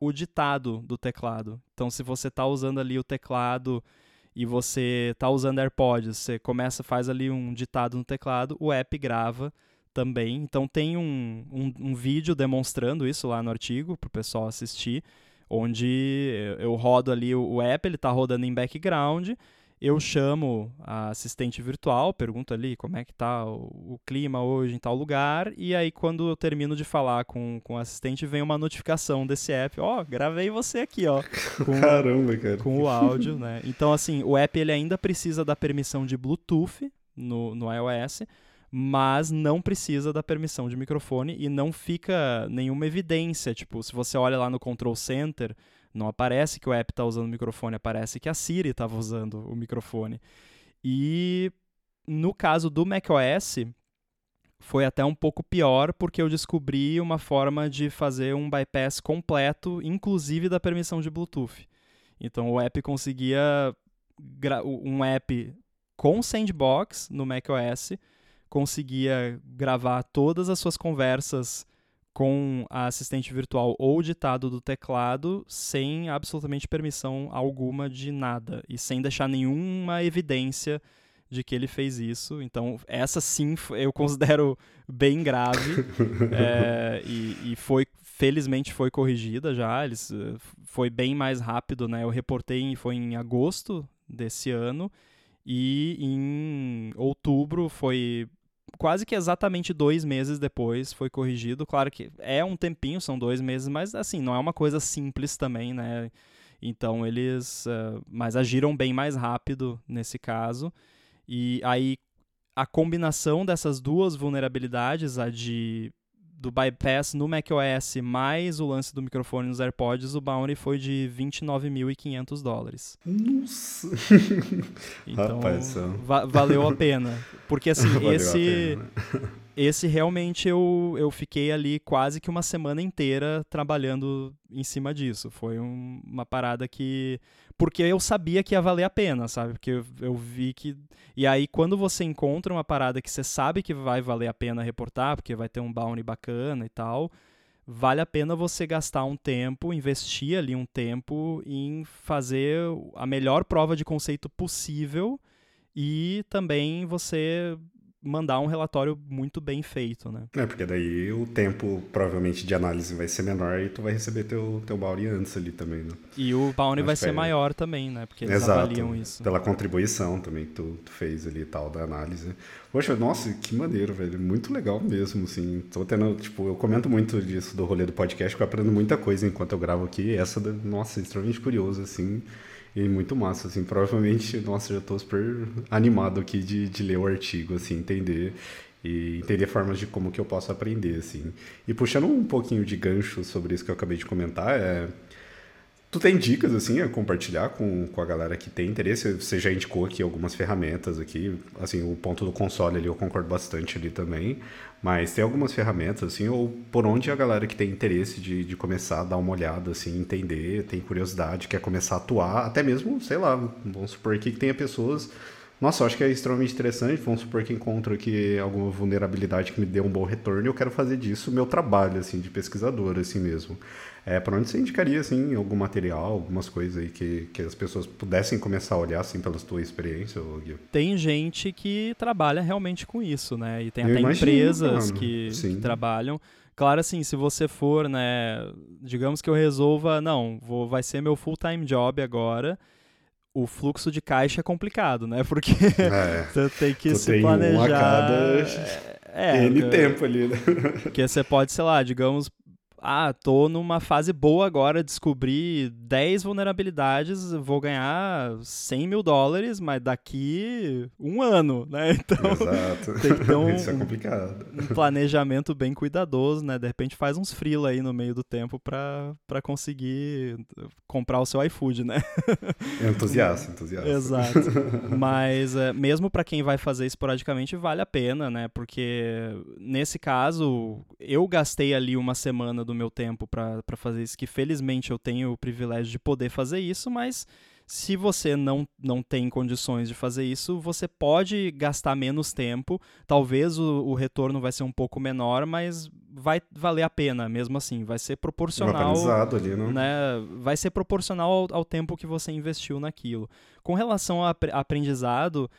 o ditado do teclado. Então, se você está usando ali o teclado e você está usando AirPods, você começa, faz ali um ditado no teclado, o app grava também. Então tem um, um, um vídeo demonstrando isso lá no artigo para o pessoal assistir, onde eu rodo ali o, o app, ele está rodando em background, eu chamo a assistente virtual, pergunto ali como é que tá o, o, clima hoje em tal lugar, e aí quando eu termino de falar com, com o assistente, vem uma notificação desse app, ó, oh, gravei você aqui, ó. Com, Caramba, cara. Com o áudio, né? Então, assim, o app ele ainda precisa da permissão de Bluetooth no, no iOS, mas não precisa da permissão de microfone e não fica nenhuma evidência. Tipo, se você olha lá no Control Center, não aparece que o app está usando o microfone, aparece que a Siri estava usando o microfone. E no caso do macOS, foi até um pouco pior, porque eu descobri uma forma de fazer um bypass completo, inclusive da permissão de Bluetooth. Então o app conseguia um app com sandbox no macOS conseguia gravar todas as suas conversas com a assistente virtual ou ditado do teclado sem absolutamente permissão alguma de nada e sem deixar nenhuma evidência de que ele fez isso. Então, essa sim eu considero bem grave é, e, e, foi felizmente foi corrigida já. Eles eh, foi bem mais rápido, né? Eu reportei foi em agosto desse ano e em outubro foi quase que exatamente dois meses depois foi corrigido. Claro que é um tempinho, são dois meses, mas assim, não é uma coisa simples também, né? Então eles. Uh, mas agiram bem mais rápido nesse caso. E aí a combinação dessas duas vulnerabilidades, a de do bypass no macOS mais o lance do microfone nos AirPods, o bounty foi de 29.500 dólares. Nossa! Então, Rapaz, va valeu a pena. Porque assim, esse esse realmente eu, eu fiquei ali quase que uma semana inteira trabalhando em cima disso. Foi um, uma parada que. Porque eu sabia que ia valer a pena, sabe? Porque eu, eu, vi que. E aí, quando você encontra uma parada que você sabe que vai valer a pena reportar, porque vai ter um bounty bacana e tal, vale a pena você gastar um tempo, investir ali um tempo em fazer a melhor prova de conceito possível e também você mandar um relatório muito bem feito, né? É, porque daí o tempo, provavelmente, de análise vai ser menor e tu vai receber teu, teu bounty antes ali também, né? E o bounty vai ser é... maior também, né? Porque eles Exato, avaliam isso. pela contribuição também que tu, tu, fez ali e tal, da análise. Poxa, nossa, que maneiro, velho. Muito legal mesmo, assim. Tô tendo, tipo, eu comento muito disso do rolê do podcast, que eu aprendo muita coisa enquanto eu gravo aqui. Essa, nossa, é extremamente curioso, assim. E muito massa, assim, provavelmente, nossa, já estou super animado aqui de, de ler o artigo, assim, entender e entender formas de como que eu posso aprender, assim. E puxando um pouquinho de gancho sobre isso que eu acabei de comentar, é... Tu tem dicas, assim, a compartilhar com, com a galera que tem interesse? Você já indicou aqui algumas ferramentas aqui, assim, o ponto do console ali eu concordo bastante ali também, mas tem algumas ferramentas, assim, ou por onde a galera que tem interesse de, de começar a dar uma olhada, assim, entender, tem curiosidade, quer começar a atuar, até mesmo, sei lá, vamos supor aqui que tenha pessoas nossa, eu acho que é extremamente interessante. Vamos supor que encontro aqui alguma vulnerabilidade que me dê um bom retorno e eu quero fazer disso meu trabalho, assim, de pesquisador, assim mesmo. É, para onde você indicaria, assim, algum material, algumas coisas aí que, que as pessoas pudessem começar a olhar, assim, pela tua experiência? Tem gente que trabalha realmente com isso, né? E tem eu até imagino, empresas que, que, trabalham. Claro, assim, se você for, né, digamos que eu resolva, não, vou, vai ser meu full-time job agora, o fluxo de caixa é complicado, né? Porque é, você tem que se tem planejar. Um a cada é, N é, tempo ali, né? Porque você pode, sei lá, digamos, ah, tô numa fase boa agora, descobri 10 vulnerabilidades, vou ganhar 100 mil dólares, mas daqui um ano, né? Então, Exato. tem que ter um, Isso é complicado. um planejamento bem cuidadoso, né? De repente faz uns freela aí no meio do tempo para conseguir comprar o seu iFood, né? Entusiasta, entusiasta. Exato. Mas é, mesmo para quem vai fazer esporadicamente, vale a pena, né? Porque nesse caso, eu gastei ali uma semana do do meu tempo para fazer isso, que felizmente eu tenho o privilégio de poder fazer isso, mas se você não, não tem condições de fazer isso, você pode gastar menos tempo, talvez o, o retorno vai ser um pouco menor, mas vai valer a pena mesmo assim, vai ser proporcional, ali, não? né? Vai ser proporcional ao, ao tempo que você investiu naquilo. Com relação ao aprendizado,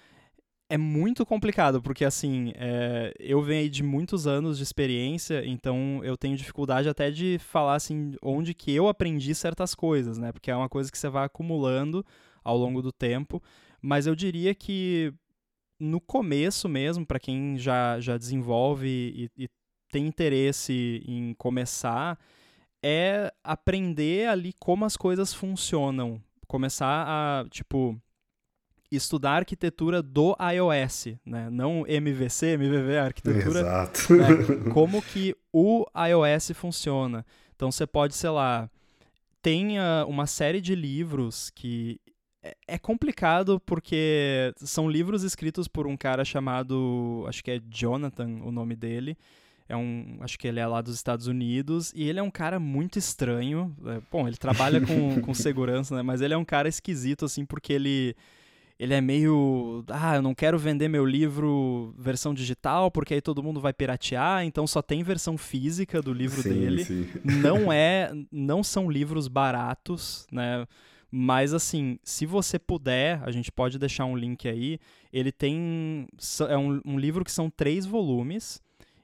é muito complicado, porque assim, é, eu venho aí de muitos anos de experiência, então eu tenho dificuldade até de falar assim, onde que eu aprendi certas coisas, né? Porque é uma coisa que você vai acumulando ao longo do tempo, mas eu diria que no começo mesmo, para quem já, já desenvolve e, e tem interesse em começar, é aprender ali como as coisas funcionam. Começar a, tipo, estudar arquitetura do iOS, né? Não MVC, MVV, a arquitetura. Exato. Né? Como que o iOS funciona. Então você pode, sei lá, tem uh, uma série de livros que é, é complicado porque são livros escritos por um cara chamado, acho que é Jonathan, o nome dele. É um, acho que ele é lá dos Estados Unidos e ele é um cara muito estranho. É, bom, ele trabalha com, com segurança, né? Mas ele é um cara esquisito assim porque ele ele é meio. Ah, eu não quero vender meu livro versão digital, porque aí todo mundo vai piratear, então só tem versão física do livro sim, dele. Sim. Não é. Não são livros baratos, né? Mas assim, se você puder, a gente pode deixar um link aí. Ele tem. É um, um livro que são três volumes.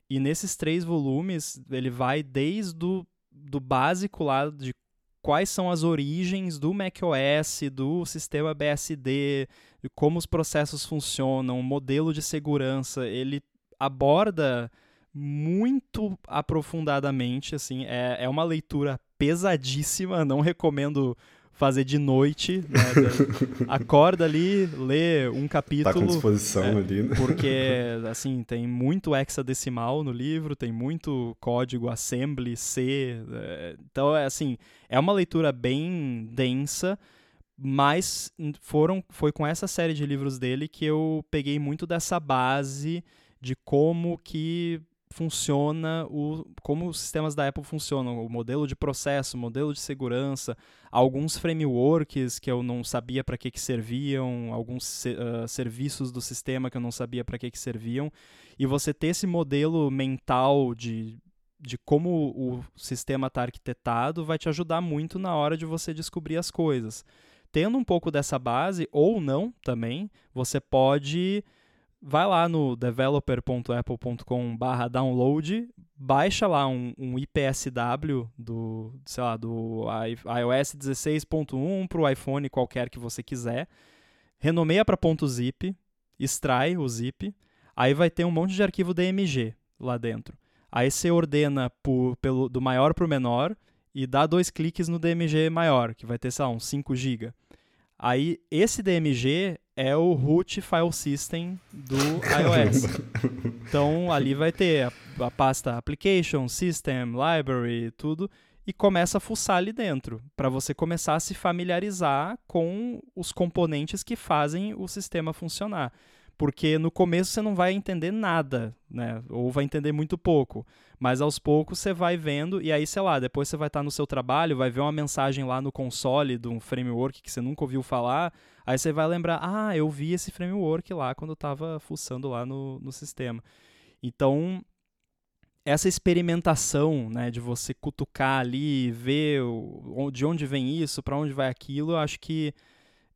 E nesses três volumes, ele vai desde o do básico lá de quais são as origens do macOS, do sistema BSD, como os processos funcionam, o modelo de segurança, ele aborda muito aprofundadamente, assim, é, é uma leitura pesadíssima, não recomendo fazer de noite, né? acorda ali, lê um capítulo. Tá com disposição é, ali, né? Porque, assim, tem muito hexadecimal no livro, tem muito código assembly, C. É, então, é assim, é uma leitura bem densa, mas foram, foi com essa série de livros dele que eu peguei muito dessa base de como que funciona o como os sistemas da Apple funcionam, o modelo de processo, o modelo de segurança, alguns frameworks que eu não sabia para que que serviam, alguns uh, serviços do sistema que eu não sabia para que que serviam, e você ter esse modelo mental de de como o sistema está arquitetado vai te ajudar muito na hora de você descobrir as coisas. Tendo um pouco dessa base, ou não também, você pode vai lá no developer.apple.com download, baixa lá um, um, IPSW do, sei lá, do iOS 16.1 para o iPhone qualquer que você quiser, renomeia para .zip, extrai o zip, aí vai ter um monte de arquivo DMG lá dentro. Aí você ordena por, pelo, do maior para o menor e dá dois cliques no DMG maior, que vai ter, sei lá, uns 5 GB. Aí esse DMG é o root file system do iOS. Então ali vai ter a, a, pasta application, system, library, tudo. e começa a fuçar ali dentro, para você começar a se familiarizar com os componentes que fazem o sistema funcionar. Porque no começo você não vai entender nada, né? Ou vai entender muito pouco. Mas aos poucos você vai vendo, e aí, sei lá, depois você vai estar no seu trabalho, vai ver uma mensagem lá no console de um framework que você nunca ouviu falar, aí você vai lembrar, ah, eu vi esse framework lá quando eu estava fuçando lá no, no sistema. Então, essa experimentação, né, de você cutucar ali, ver o, de onde vem isso, para onde vai aquilo, eu acho que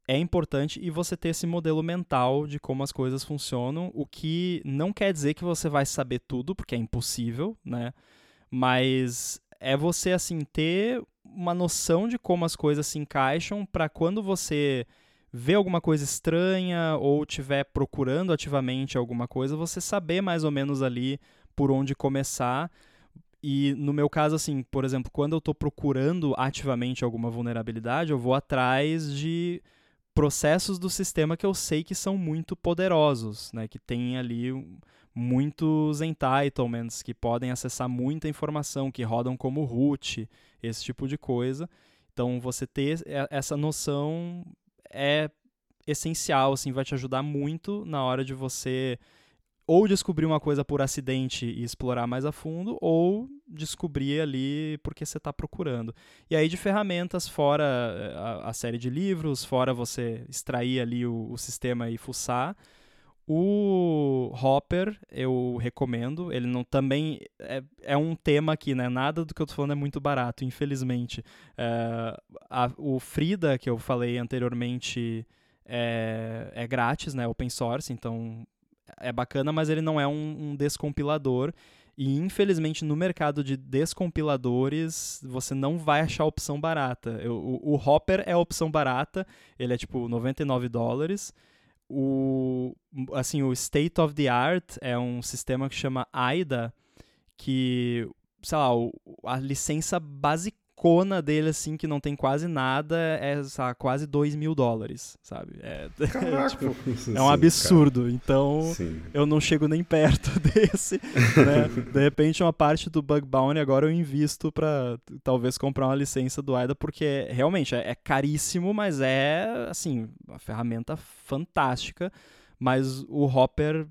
é importante e você ter esse modelo mental de como as coisas funcionam, o que não quer dizer que você vai saber tudo, porque é impossível, né? Mas é você assim ter uma noção de como as coisas se encaixam para quando você vê alguma coisa estranha ou estiver procurando ativamente alguma coisa, você saber mais ou menos ali por onde começar. E no meu caso, assim, por exemplo, quando eu estou procurando ativamente alguma vulnerabilidade, eu vou atrás de processos do sistema que eu sei que são muito poderosos, né? Que tem ali muitos entitlements que podem acessar muita informação, que rodam como root, esse tipo de coisa. Então, você ter essa noção é essencial, assim, vai te ajudar muito na hora de você ou descobrir uma coisa por acidente e explorar mais a fundo, ou descobrir ali porque você está procurando. E aí de ferramentas, fora eh, a, a, série de livros, fora você extrair ali o, o sistema e fuçar, o Hopper eu recomendo, ele não também é, é um tema aqui, né? Nada do que eu tô falando é muito barato, infelizmente. É, a, o Frida, que eu falei anteriormente, é, é grátis, né? Open source, então é bacana, mas ele não é um, um descompilador. E infelizmente no mercado de descompiladores você não vai achar opção barata. Eu, o, o, Hopper é a opção barata, ele é tipo 99 dólares. O, assim, o State of the Art é um sistema que chama AIDA, que, sei lá, a licença básica cona dele, assim, que não tem quase nada, é sabe, quase 2 mil dólares, sabe? É, Caraca, tipo, é um absurdo. Cara. Então, Sim. eu não chego nem perto desse, né? De repente, uma parte do Bug Bounty agora eu invisto para talvez comprar uma licença do AIDA, porque realmente é, é caríssimo, mas é, assim, uma ferramenta fantástica. Mas o Hopper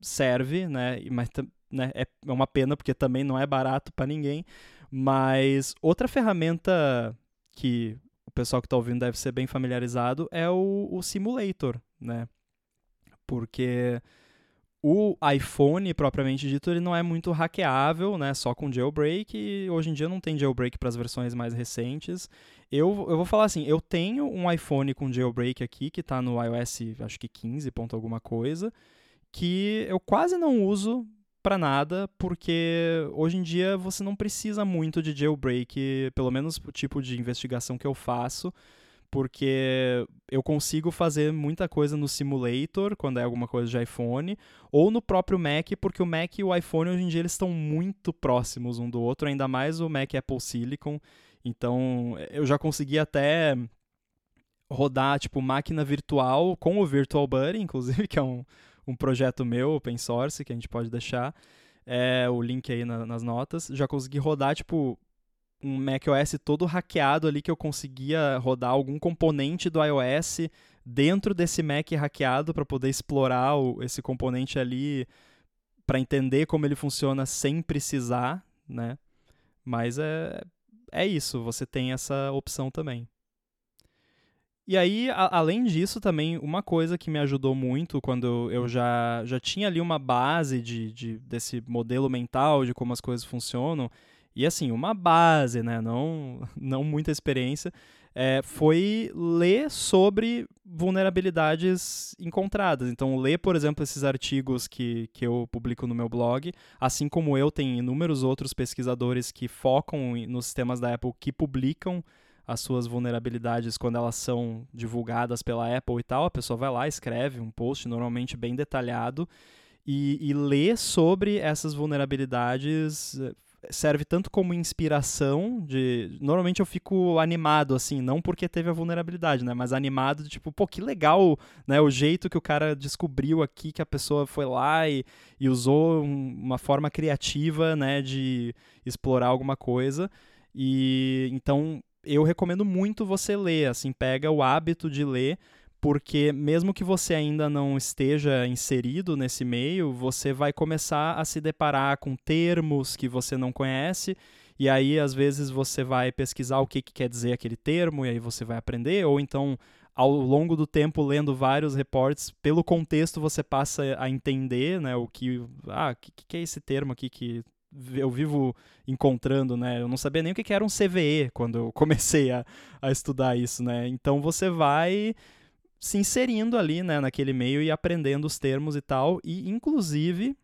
serve, né? Mas né, é uma pena, porque também não é barato para ninguém. Mas outra ferramenta que o pessoal que está ouvindo deve ser bem familiarizado é o, o Simulator, né? Porque o iPhone, propriamente dito, ele não é muito hackeável, né? Só com jailbreak. E hoje em dia não tem jailbreak para as versões mais recentes. Eu, eu vou falar assim, eu tenho um iPhone com jailbreak aqui, que está no iOS, acho que 15 ponto alguma coisa, que eu quase não uso para nada, porque hoje em dia você não precisa muito de jailbreak, pelo menos o tipo de investigação que eu faço, porque eu consigo fazer muita coisa no simulator, quando é alguma coisa de iPhone, ou no próprio Mac, porque o Mac e o iPhone hoje em dia eles estão muito próximos um do outro, ainda mais o Mac Apple Silicon. Então, eu já consegui até rodar tipo máquina virtual com o Virtual Buddy, inclusive, que é um um projeto meu, open source, que a gente pode deixar é, o link aí na, nas notas. Já consegui rodar, tipo, um macOS todo hackeado ali que eu conseguia rodar algum componente do iOS dentro desse Mac hackeado para poder explorar o, esse componente ali para entender como ele funciona sem precisar, né? Mas é, é isso, você tem essa opção também. E aí, a, além disso, também, uma coisa que me ajudou muito quando eu já, já tinha ali uma base de, de, desse modelo mental, de como as coisas funcionam, e assim, uma base, né? Não, não muita experiência, é, foi ler sobre vulnerabilidades encontradas. Então, ler, por exemplo, esses artigos que, que eu publico no meu blog, assim como eu, tem inúmeros outros pesquisadores que focam nos sistemas da Apple que publicam as suas vulnerabilidades quando elas são divulgadas pela Apple e tal, a pessoa vai lá, escreve um post normalmente bem detalhado e, e lê sobre essas vulnerabilidades eh, serve tanto como inspiração de normalmente eu fico animado assim não porque teve a vulnerabilidade né mas animado de tipo pô que legal né o jeito que o cara descobriu aqui que a pessoa foi lá e, e usou um, uma forma criativa né de explorar alguma coisa E então eu recomendo muito você ler, assim, pega o hábito de ler, porque mesmo que você ainda não esteja inserido nesse meio, você vai começar a se deparar com termos que você não conhece, e aí às vezes você vai pesquisar o que, que quer dizer aquele termo, e aí você vai aprender, ou então ao longo do tempo lendo vários reportes, pelo contexto você passa a entender, né, o que, ah, que, que é esse termo aqui que eu vivo encontrando, né? Eu não sabia nem o que era um CVE quando eu comecei a, a estudar isso, né? Então você vai se inserindo ali, né, naquele meio e aprendendo os termos e tal. E, inclusive,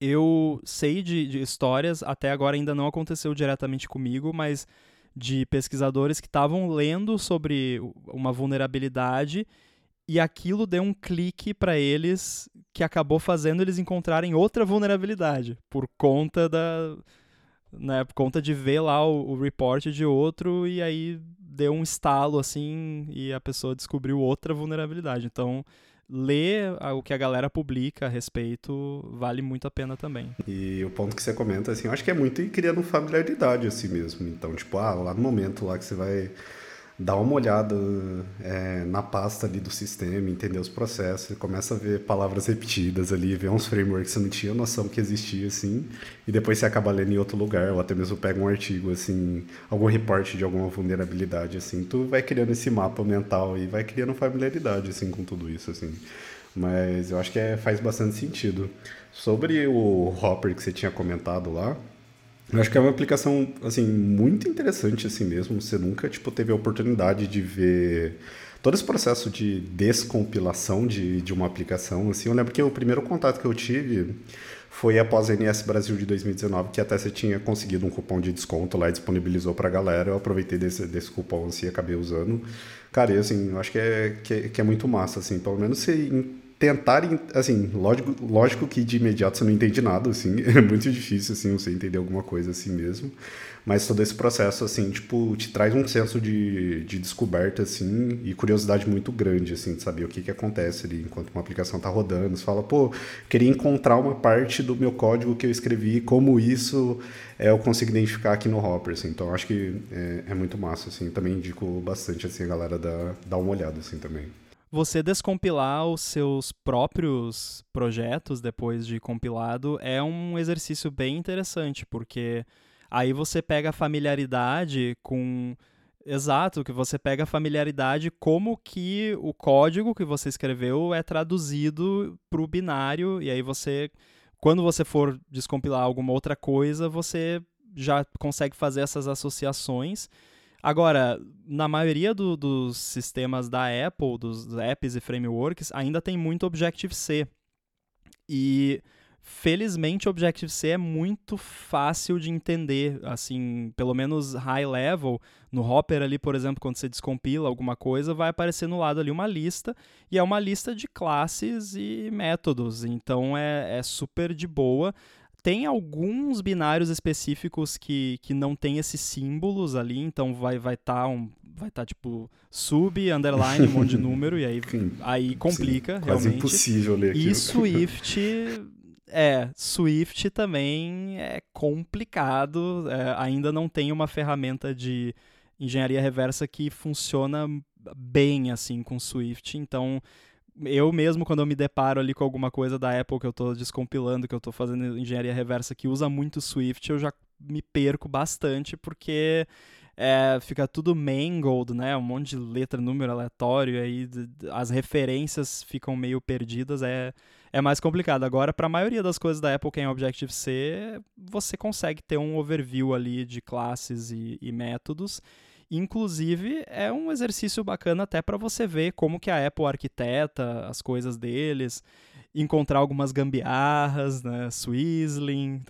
eu sei de, de histórias, até agora ainda não aconteceu diretamente comigo, mas de pesquisadores que estavam lendo sobre uma vulnerabilidade e aquilo deu um clique para eles que acabou fazendo eles encontrarem outra vulnerabilidade por conta da né, por conta de ver lá o, o report de outro e aí deu um estalo assim e a pessoa descobriu outra vulnerabilidade. Então, ler o que a galera publica a respeito vale muito a pena também. E o ponto que você comenta, assim, eu acho que é muito ir criando familiaridade assim mesmo. Então, tipo, ah, lá no momento lá que você vai dá uma olhada é, na pasta ali do sistema, entender os processos, começa a ver palavras repetidas ali, ver uns frameworks que você não tinha noção que existia, assim, e depois você acaba lendo em outro lugar, ou até mesmo pega um artigo, assim, algum reporte de alguma vulnerabilidade, assim, tu vai criando esse mapa mental e vai criando familiaridade, assim, com tudo isso, assim. Mas eu acho que é, faz bastante sentido. Sobre o Hopper que você tinha comentado lá, eu acho que é uma aplicação, assim, muito interessante assim mesmo. Você nunca, tipo, teve a oportunidade de ver todo esse processo de descompilação de, de uma aplicação, assim. Eu lembro que o primeiro contato que eu tive foi após a NS Brasil de 2019, que até você tinha conseguido um cupom de desconto lá e disponibilizou pra galera. Eu aproveitei desse, desse cupom, assim, e acabei usando. Cara, e, assim, eu acho que é, que é, que é muito massa, assim. Pelo menos você tentarem, assim, lógico, lógico que de imediato você não entende nada, assim, é muito difícil, assim, você entender alguma coisa assim mesmo, mas todo esse processo, assim, tipo, te traz um senso de, de descoberta, assim, e curiosidade muito grande, assim, de saber o que que acontece ali enquanto uma aplicação tá rodando, você fala, pô, queria encontrar uma parte do meu código que eu escrevi, como isso é, eu consigo identificar aqui no Hopper, assim, então acho que é, é muito massa, assim, também indico bastante, assim, a galera dar, dar uma olhada, assim, também você descompilar os seus próprios projetos depois de compilado é um exercício bem interessante, porque aí você pega a familiaridade com. Exato, que você pega a familiaridade como que o código que você escreveu é traduzido para o binário, e aí você, quando você for descompilar alguma outra coisa, você já consegue fazer essas associações Agora, na maioria do, dos sistemas da Apple, dos apps e frameworks, ainda tem muito Objective-C. E felizmente Objective-C é muito fácil de entender, assim, pelo menos high level. No Hopper ali, por exemplo, quando você descompila alguma coisa, vai aparecer no lado ali uma lista, e é uma lista de classes e métodos, então é, é super de boa tem alguns binários específicos que, que não tem esses símbolos ali, então vai vai estar tá um vai estar tá, tipo sub, underline, um monte de número e aí aí complica Sim, realmente. impossível ler aquilo. E Swift é, Swift também é complicado, é, ainda não tem uma ferramenta de engenharia reversa que funciona bem assim com Swift, então eu mesmo, quando eu me deparo ali com alguma coisa da Apple que eu estou descompilando, que eu estou fazendo engenharia reversa que usa muito Swift, eu já me perco bastante, porque é, fica tudo mangled, né? Um monte de letra, número aleatório, aí as referências ficam meio perdidas, é, é mais complicado. Agora, para a maioria das coisas da Apple que é em Objective-C, você consegue ter um overview ali de classes e, e métodos, Inclusive, é um exercício bacana até para você ver como que a Apple arquiteta as coisas deles, encontrar algumas gambiarras, né, Swizzling,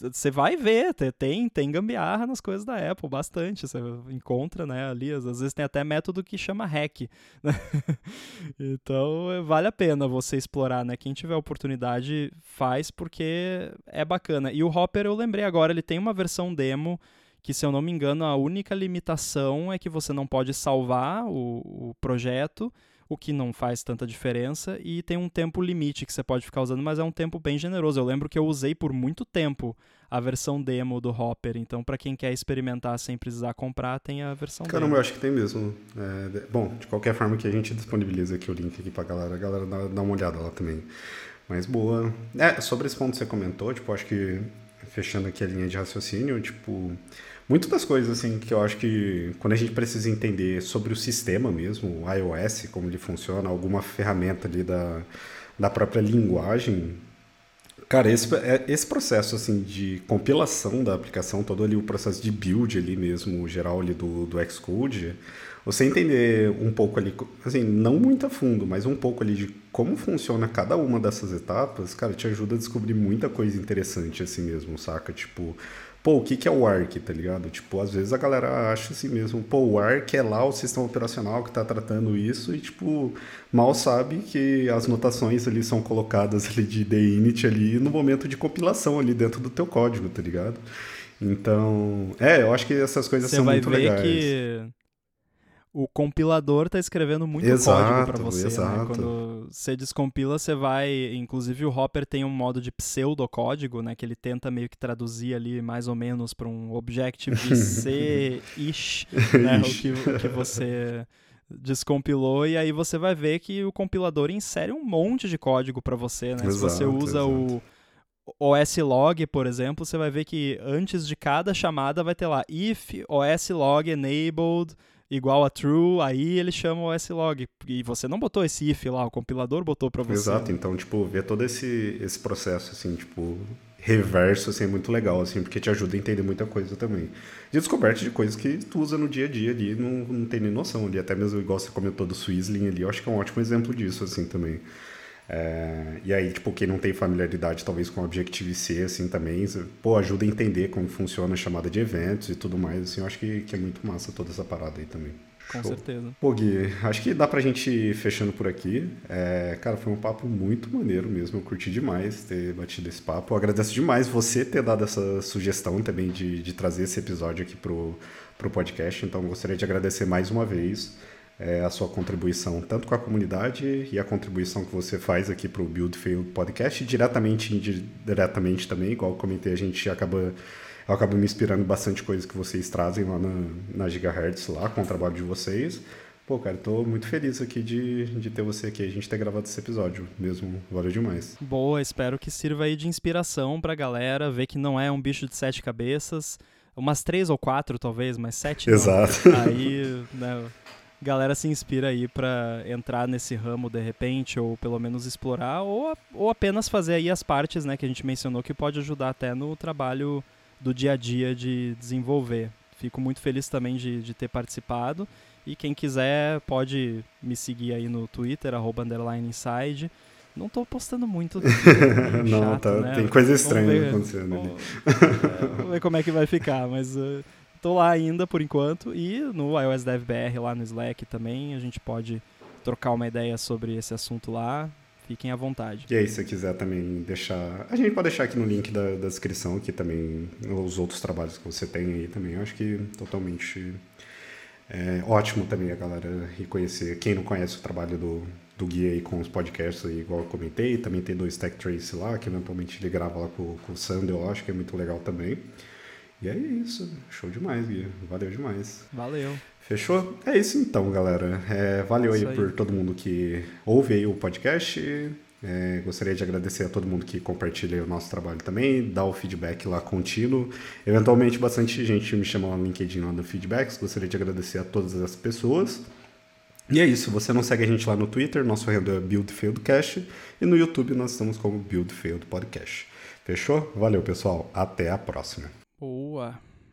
você vai ver, tem, tem gambiarra nas coisas da Apple, bastante, você encontra, né, ali, às vezes tem até método que chama hack, né? então vale a pena você explorar, né, quem tiver oportunidade faz porque é bacana, e o Hopper eu lembrei agora, ele tem uma versão demo que, se eu não me engano, a única limitação é que você não pode salvar o, o projeto, o que não faz tanta diferença, e tem um tempo limite que você pode ficar usando, mas é um tempo bem generoso. Eu lembro que eu usei por muito tempo a versão demo do Hopper, então para quem quer experimentar sem precisar comprar, tem a versão Caramba, demo. eu acho que tem mesmo. É, bom, de qualquer forma que a gente disponibiliza aqui o link aqui pra galera, a galera dá, dá uma olhada lá também. Mas boa. É, sobre esse ponto que você comentou, tipo, acho que fechando aqui a linha de raciocínio, tipo, muitas das coisas assim que eu acho que quando a gente precisa entender sobre o sistema mesmo, o iOS, como ele funciona, alguma ferramenta ali da, da própria linguagem, cara, esse, é, esse processo assim de compilação da aplicação, todo ali o processo de build ali mesmo, geral ali do, do Xcode, você entender um pouco ali, assim, não muito a fundo, mas um pouco ali de como funciona cada uma dessas etapas, cara, te ajuda a descobrir muita coisa interessante assim mesmo, saca? Tipo, pô, o que, que é o ARC, tá ligado? Tipo, às vezes a galera acha assim mesmo, pô, o ARC é lá o sistema operacional que tá tratando isso e, tipo, mal sabe que as notações ali são colocadas ali de init ali no momento de compilação ali dentro do teu código, tá ligado? Então, é, eu acho que essas coisas Você são vai muito ver legais. que o compilador está escrevendo muito Exato, código para você. Né? exato. Quando você descompila, você vai. Inclusive, o Hopper tem um modo de pseudocódigo, né? Que ele tenta meio que traduzir ali mais ou menos para um Objective-C-ish, né? o, que, o que você descompilou e aí você vai ver que o compilador insere um monte de código para você, né? Se você Exato, usa o OS log, por exemplo, você vai ver que antes de cada chamada vai ter lá if OS log enabled igual a true, aí ele chama o OS log. E você não botou esse if lá, o compilador botou para você. Exato, então, tipo, ver todo esse, esse processo, assim, tipo, reverso, assim, é muito legal, assim, porque te ajuda a entender muita coisa também. De descoberta de coisas que tu usa no dia a dia ali, não, não tem nem noção ali, até mesmo igual você comentou do Swizzling ali, eu acho que é um ótimo exemplo disso, assim, também. É, e aí, tipo, quem não tem familiaridade talvez com Objective-C, assim, também, pô, ajuda a entender como funciona a chamada de eventos e tudo mais, assim, eu acho que, que é muito massa toda essa parada aí também. Com Show. certeza. Pô, Gui, acho que dá pra gente ir fechando por aqui. É, cara, foi um papo muito maneiro mesmo. Eu curti demais ter batido esse papo. Eu agradeço demais você ter dado essa sugestão também de, de trazer esse episódio aqui pro, pro podcast. Então, gostaria de agradecer mais uma vez é, a sua contribuição, tanto com a comunidade e a contribuição que você faz aqui pro Build Field Podcast, diretamente e indiretamente também, igual eu comentei, a gente acaba eu acabo me inspirando bastante coisas que vocês trazem lá na, na Gigahertz, lá com o trabalho de vocês. Pô, cara, tô muito feliz aqui de, de ter você aqui, a gente ter gravado esse episódio mesmo, valeu demais. Boa, espero que sirva aí de inspiração pra galera, ver que não é um bicho de sete cabeças, umas três ou quatro talvez, mas sete Exato. não. Aí, né, galera se inspira aí pra entrar nesse ramo de repente, ou pelo menos explorar, ou, ou apenas fazer aí as partes, né, que a gente mencionou, que pode ajudar até no trabalho do dia a dia de desenvolver. Fico muito feliz também de, de ter participado. E quem quiser pode me seguir aí no Twitter, arroba underline inside. Não tô postando muito. Não, chato, tá, né? tem coisa estranha ver- acontecendo ali. Vamos, é, vamos ver como é que vai ficar, mas uh, tô lá ainda por enquanto. E no iOS Dev BR lá no Slack também, a gente pode trocar uma ideia sobre esse assunto lá. Fiquem à vontade. E aí, se você quiser também deixar. A gente pode deixar aqui no link da, da descrição aqui também os outros trabalhos que você tem aí também. Eu acho que totalmente é, ótimo também a galera reconhecer. Quem não conhece o trabalho do, do Gui aí com os podcasts aí, igual eu comentei, também tem do Stack Trace lá, que eventualmente ele grava lá com, com o Sander, eu acho que é muito legal também. E é isso. Show demais, Gui. Valeu demais. Valeu. Fechou? É isso então, galera. É, valeu aí, aí. por todo mundo que ouve o podcast. É, gostaria de agradecer a todo mundo que compartilha o nosso trabalho também, dá o feedback lá contínuo. Eventualmente, bastante gente me chama lá no LinkedIn lá no feedbacks. Gostaria de agradecer a todas as pessoas. E é isso. Você não segue a gente lá no Twitter, nosso handle é Build Failed Cash. E no YouTube nós estamos como Build Failed Podcast. Fechou? Valeu, pessoal. Até a próxima. Boa.